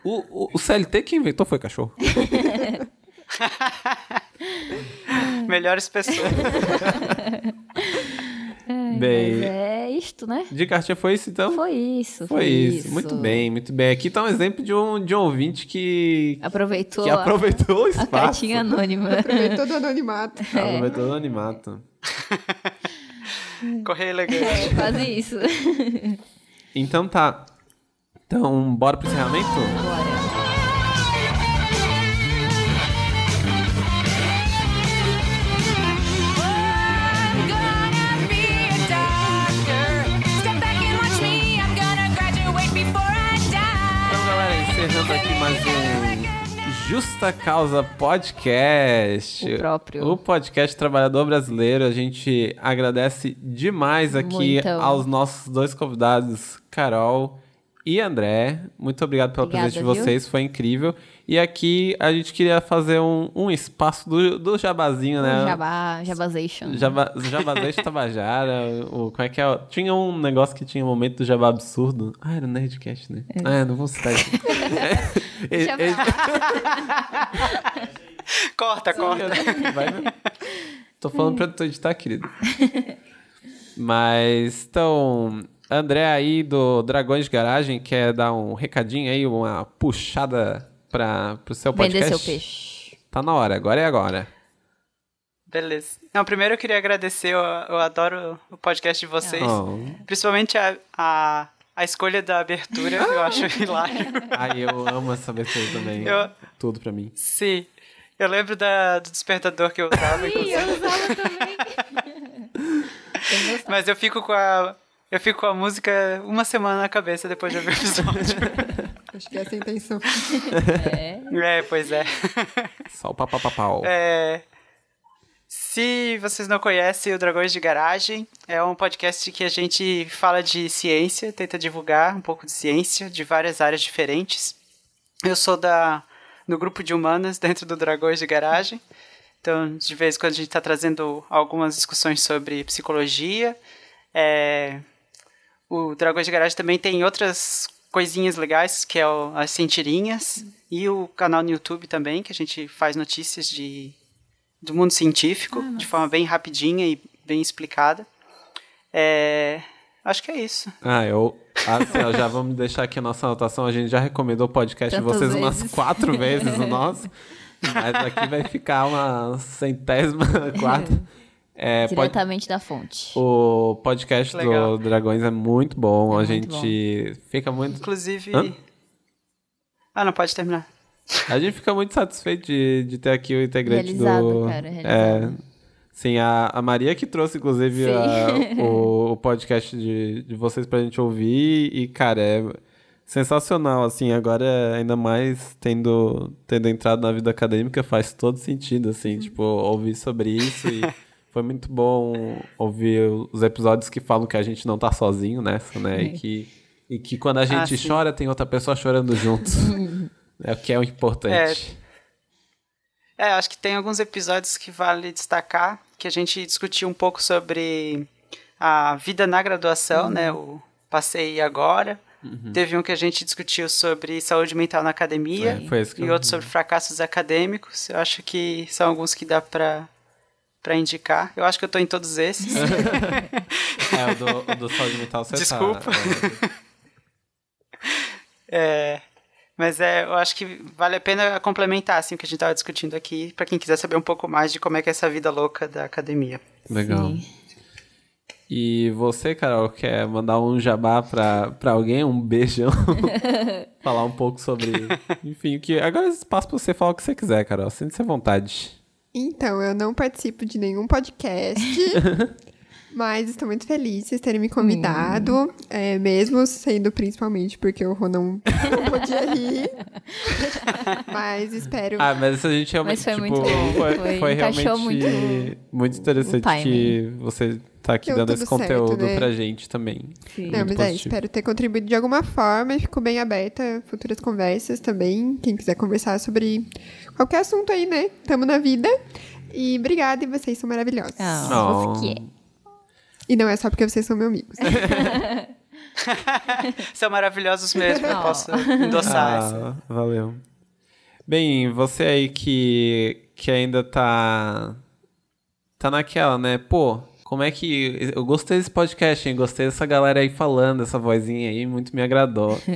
O, o, o CLT que inventou foi cachorro. *laughs* *laughs* Melhores pessoas. Bem, Mas é isto, né? de cartinha foi isso então? Foi isso. Foi isso. Muito bem, muito bem. Aqui tá um exemplo de um, de um ouvinte que, Aproveitou, que a- aproveitou o a, espaço. cartinha anônima. *laughs* Aproveitou do anonimato. Aproveitou o animato. *laughs* Correio elegante. É, quase isso. Então tá. Então, bora pro encerramento? Bora. Encerrando aqui mais um Justa Causa Podcast. O próprio. O podcast Trabalhador Brasileiro. A gente agradece demais aqui Muito. aos nossos dois convidados, Carol e André. Muito obrigado pela Obrigada, presença de viu? vocês, foi incrível. E aqui a gente queria fazer um, um espaço do, do jabazinho, né? Jabá, Jabazation. Jaba, Jabazete Tabajara, o, como é que é? Tinha um negócio que tinha um momento do Jabá absurdo. Ah, era o Nerdcast, né? Ah, não vou citar isso. É, é, Jabá. Corta, corta. Vai, vai. Tô falando pra tu editar, querido. *laughs* Mas, então, André aí do Dragões de Garagem quer dar um recadinho aí, uma puxada pra, pro seu podcast? Vender seu peixe. Tá na hora, agora é agora. Beleza. Não, primeiro eu queria agradecer, eu, eu adoro o podcast de vocês. Oh. Principalmente a, a, a escolha da abertura, eu acho *laughs* hilário. Ai, eu amo essa abertura também. Eu- Tudo pra mim. Sim. Eu lembro da, do despertador que eu usava, inclusive. eu usava também. *laughs* Mas eu fico com a. Eu fico com a música uma semana na cabeça depois de ouvir o episódio. *laughs* Acho que essa é a intenção. É. é, pois é. Só o papapapau. É, Se vocês não conhecem o Dragões de Garagem, é um podcast que a gente fala de ciência, tenta divulgar um pouco de ciência de várias áreas diferentes. Eu sou da no grupo de humanas dentro do Dragões de Garagem. Então, de vez em quando a gente está trazendo algumas discussões sobre psicologia. É, O Dragões de Garagem também tem outras coisinhas legais, que é o- as Sentirinhas. E o canal no YouTube também, que a gente faz notícias de, do mundo científico, de forma bem rapidinha e bem explicada. É, acho que é isso. Ah, eu. Assim, ó, já vamos deixar aqui a nossa anotação. A gente já recomendou o podcast de vocês umas vezes. quatro vezes o *laughs* nosso. Mas aqui vai ficar uma centésima *laughs* quarta. É, Diretamente da fonte. o podcast Legal. do Dragões é muito bom. É a muito gente fica muito. Inclusive. Hã? Ah, não, pode terminar. A gente fica muito satisfeito de, de ter aqui o integrante Realizado, do. cara, É, realizado. sim, a, a Maria que trouxe, inclusive, a- o, o podcast de, de vocês pra gente ouvir. E, cara, é sensacional, assim. Agora, ainda mais tendo, tendo entrado na vida acadêmica, faz todo sentido, assim, tipo, ouvir sobre isso. E *laughs* foi muito bom ouvir os episódios que falam que a gente não tá sozinho nessa, né? E que, e que quando a gente sim. chora, tem outra pessoa chorando junto. *laughs* É o que é o importante. É, acho que tem alguns episódios que vale destacar, que a gente discutiu um pouco sobre a vida na graduação, né? O Passei Agora. Teve um que a gente discutiu sobre saúde mental na academia. É, foi esse que e eu outro sobre fracassos acadêmicos. Eu acho que são alguns que dá pra, pra indicar. Eu acho que eu tô em todos esses. *laughs* É, o do, o do saúde mental você Desculpa. tá. *laughs* É, mas é, eu acho que vale a pena complementar assim, o que a gente estava discutindo aqui, para quem quiser saber um pouco mais de como é que é essa vida louca da academia. legal. Sim. E você, Carol, quer mandar um jabá pra, pra alguém? Um beijão? *laughs* falar um pouco sobre. Enfim, o que. Agora é espaço pra você falar o que você quiser, Carol. Sente-se à vontade. Então, eu não participo de nenhum podcast, *laughs* mas estou muito feliz de vocês terem me convidado, é, mesmo sendo principalmente porque o Rô não, podia rir. *laughs* mas espero. Ah, mas a gente realmente. Mas foi tipo, muito bom. Foi, Foi- realmente muito muito interessante que você tá aqui Deu dando esse conteúdo certo, né? pra gente também. Sim. Não, mas é, espero ter contribuído de alguma forma e fico bem aberta a futuras conversas também. Quem quiser conversar sobre qualquer assunto aí, né? Tamo na vida. E obrigada, e vocês são maravilhosos. Oh. você que é. E não é só porque vocês são meus amigos. *laughs* São maravilhosos mesmo, eu posso endossar essa. Ah, valeu. Bem, você aí que, que ainda tá. Tá naquela, né? Pô, como é que. Eu gostei desse podcast, hein? Gostei dessa galera aí falando, essa vozinha aí, muito me agradou. *laughs*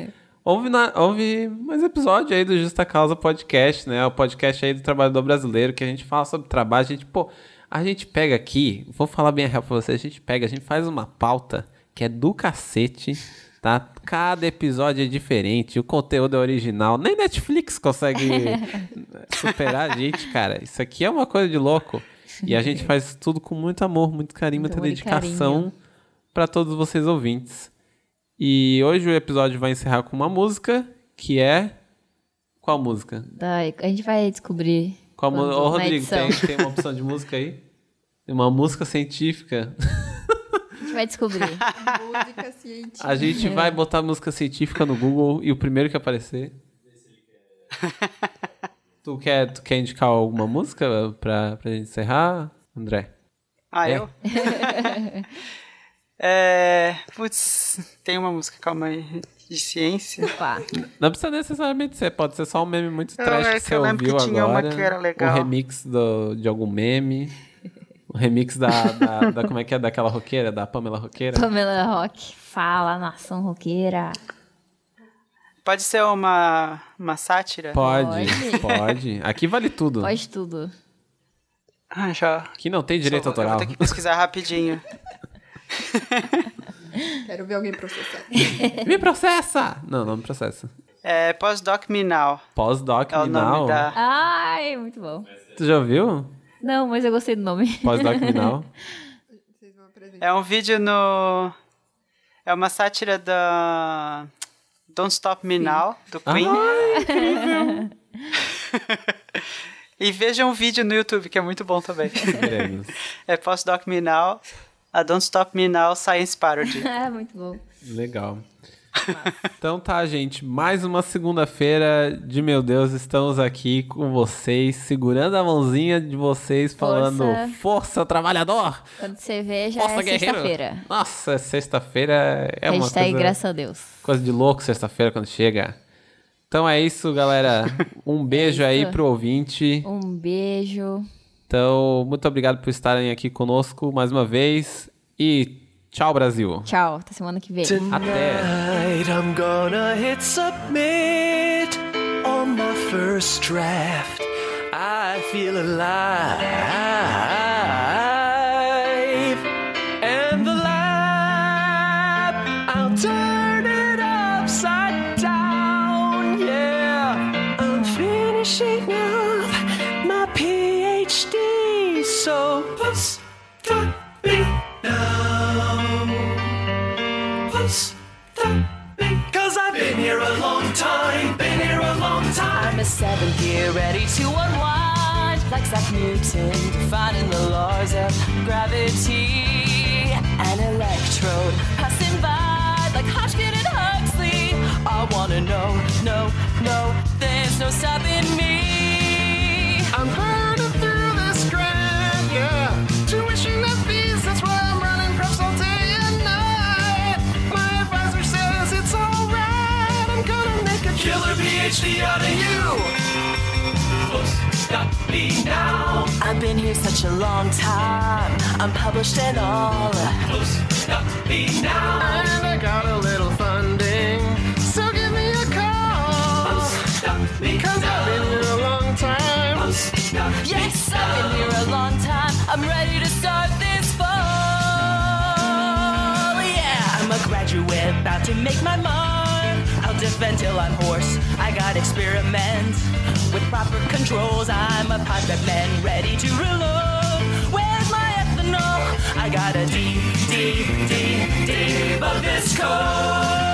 Ouve, na, ouve mais episódio aí do Justa Causa Podcast, né? O podcast aí do Trabalhador Brasileiro, que a gente fala sobre trabalho. A gente, pô, a gente pega aqui, vou falar bem a real pra você, a gente pega, a gente faz uma pauta que é do cacete, tá? Cada episódio é diferente, o conteúdo é original. Nem Netflix consegue *laughs* superar a gente, cara. Isso aqui é uma coisa de louco. E a gente faz tudo com muito amor, muito carinho, muita dedicação para todos vocês ouvintes. E hoje o episódio vai encerrar com uma música que é. Qual música? Daí, a gente vai descobrir. Mu- quando- Ô, Rodrigo, tem, tem uma opção de música aí? Uma música científica. *laughs* A gente vai descobrir. Música científica. A gente vai botar música científica no Google e o primeiro que aparecer. tu, quer, tu quer indicar alguma música pra, pra gente encerrar, André? Ah, É? eu? *laughs* *laughs* é. Putz, tem uma música, calma aí. De ciência. Opa. Não precisa necessariamente ser, pode ser só um meme muito Não, trash é que que você eu lembro ouviu que tinha uma agora. que era legal. Um remix do, de algum meme. O remix da, da, da- Como é que é? Daquela roqueira, da Pamela Roqueira. Pamela Rock. Fala, nação roqueira. Pode ser uma, uma sátira? Pode, Pode. pode. Aqui vale tudo. Pode tudo. Ah, já. Aqui não tem direito Só- Eu autoral. vou ter que pesquisar rapidinho. *laughs* Quero ver alguém processar. *laughs* Me processa! Não, não me processa. É Postdoc Me Now. Pós-doc É o Minal. nome da. Ai, muito bom. Tu já ouviu? Não, mas eu gostei do nome. Pós-doc Minal. Vocês vão apresentar. É um vídeo no. É uma sátira da. Don't Stop Me Now, do Queen. Ai, incrível! *laughs* E vejam um vídeo no YouTube, que é muito bom também. É Postdoc Me Now, a Don't Stop Me Now Science Parody. Ah, *laughs* muito bom. Legal. Então tá, gente. Mais uma segunda-feira de meu Deus, estamos aqui com vocês, segurando a mãozinha de vocês, falando Força. força trabalhador! Quando você vê, já Força é sexta-feira. Nossa, sexta-feira é uma coisa, graças a Deus. coisa de louco sexta-feira quando chega. Então é isso, galera. *laughs* Um beijo aí isso. pro ouvinte. Um beijo. Então, muito obrigado por estarem aqui conosco mais uma vez. E tchau, Brasil. Tchau. Até semana que vem. Até. Been here a long time, been here a long time. I'm a seventh year ready to unwind like Isaac Newton, defining the laws of gravity. An electrode passing by like Hodgkin and Huxley. I wanna know, no, no, there's no stopping me. I'm burning killer PhD out of you. Stop me now. I've been here such a long time. I'm published and all. Stop me now. And I got a little funding, so give me a call. Stop me Cause I've been here a long time. Yes, I've been here a long time. I'm ready to start this fall. Yeah, I'm a graduate about to make my mark. I'll defend till I'm hoarse. I got experiment with proper controls. I'm a pilot man ready to reload. Where's my ethanol? I got a D, D, D, debug this code.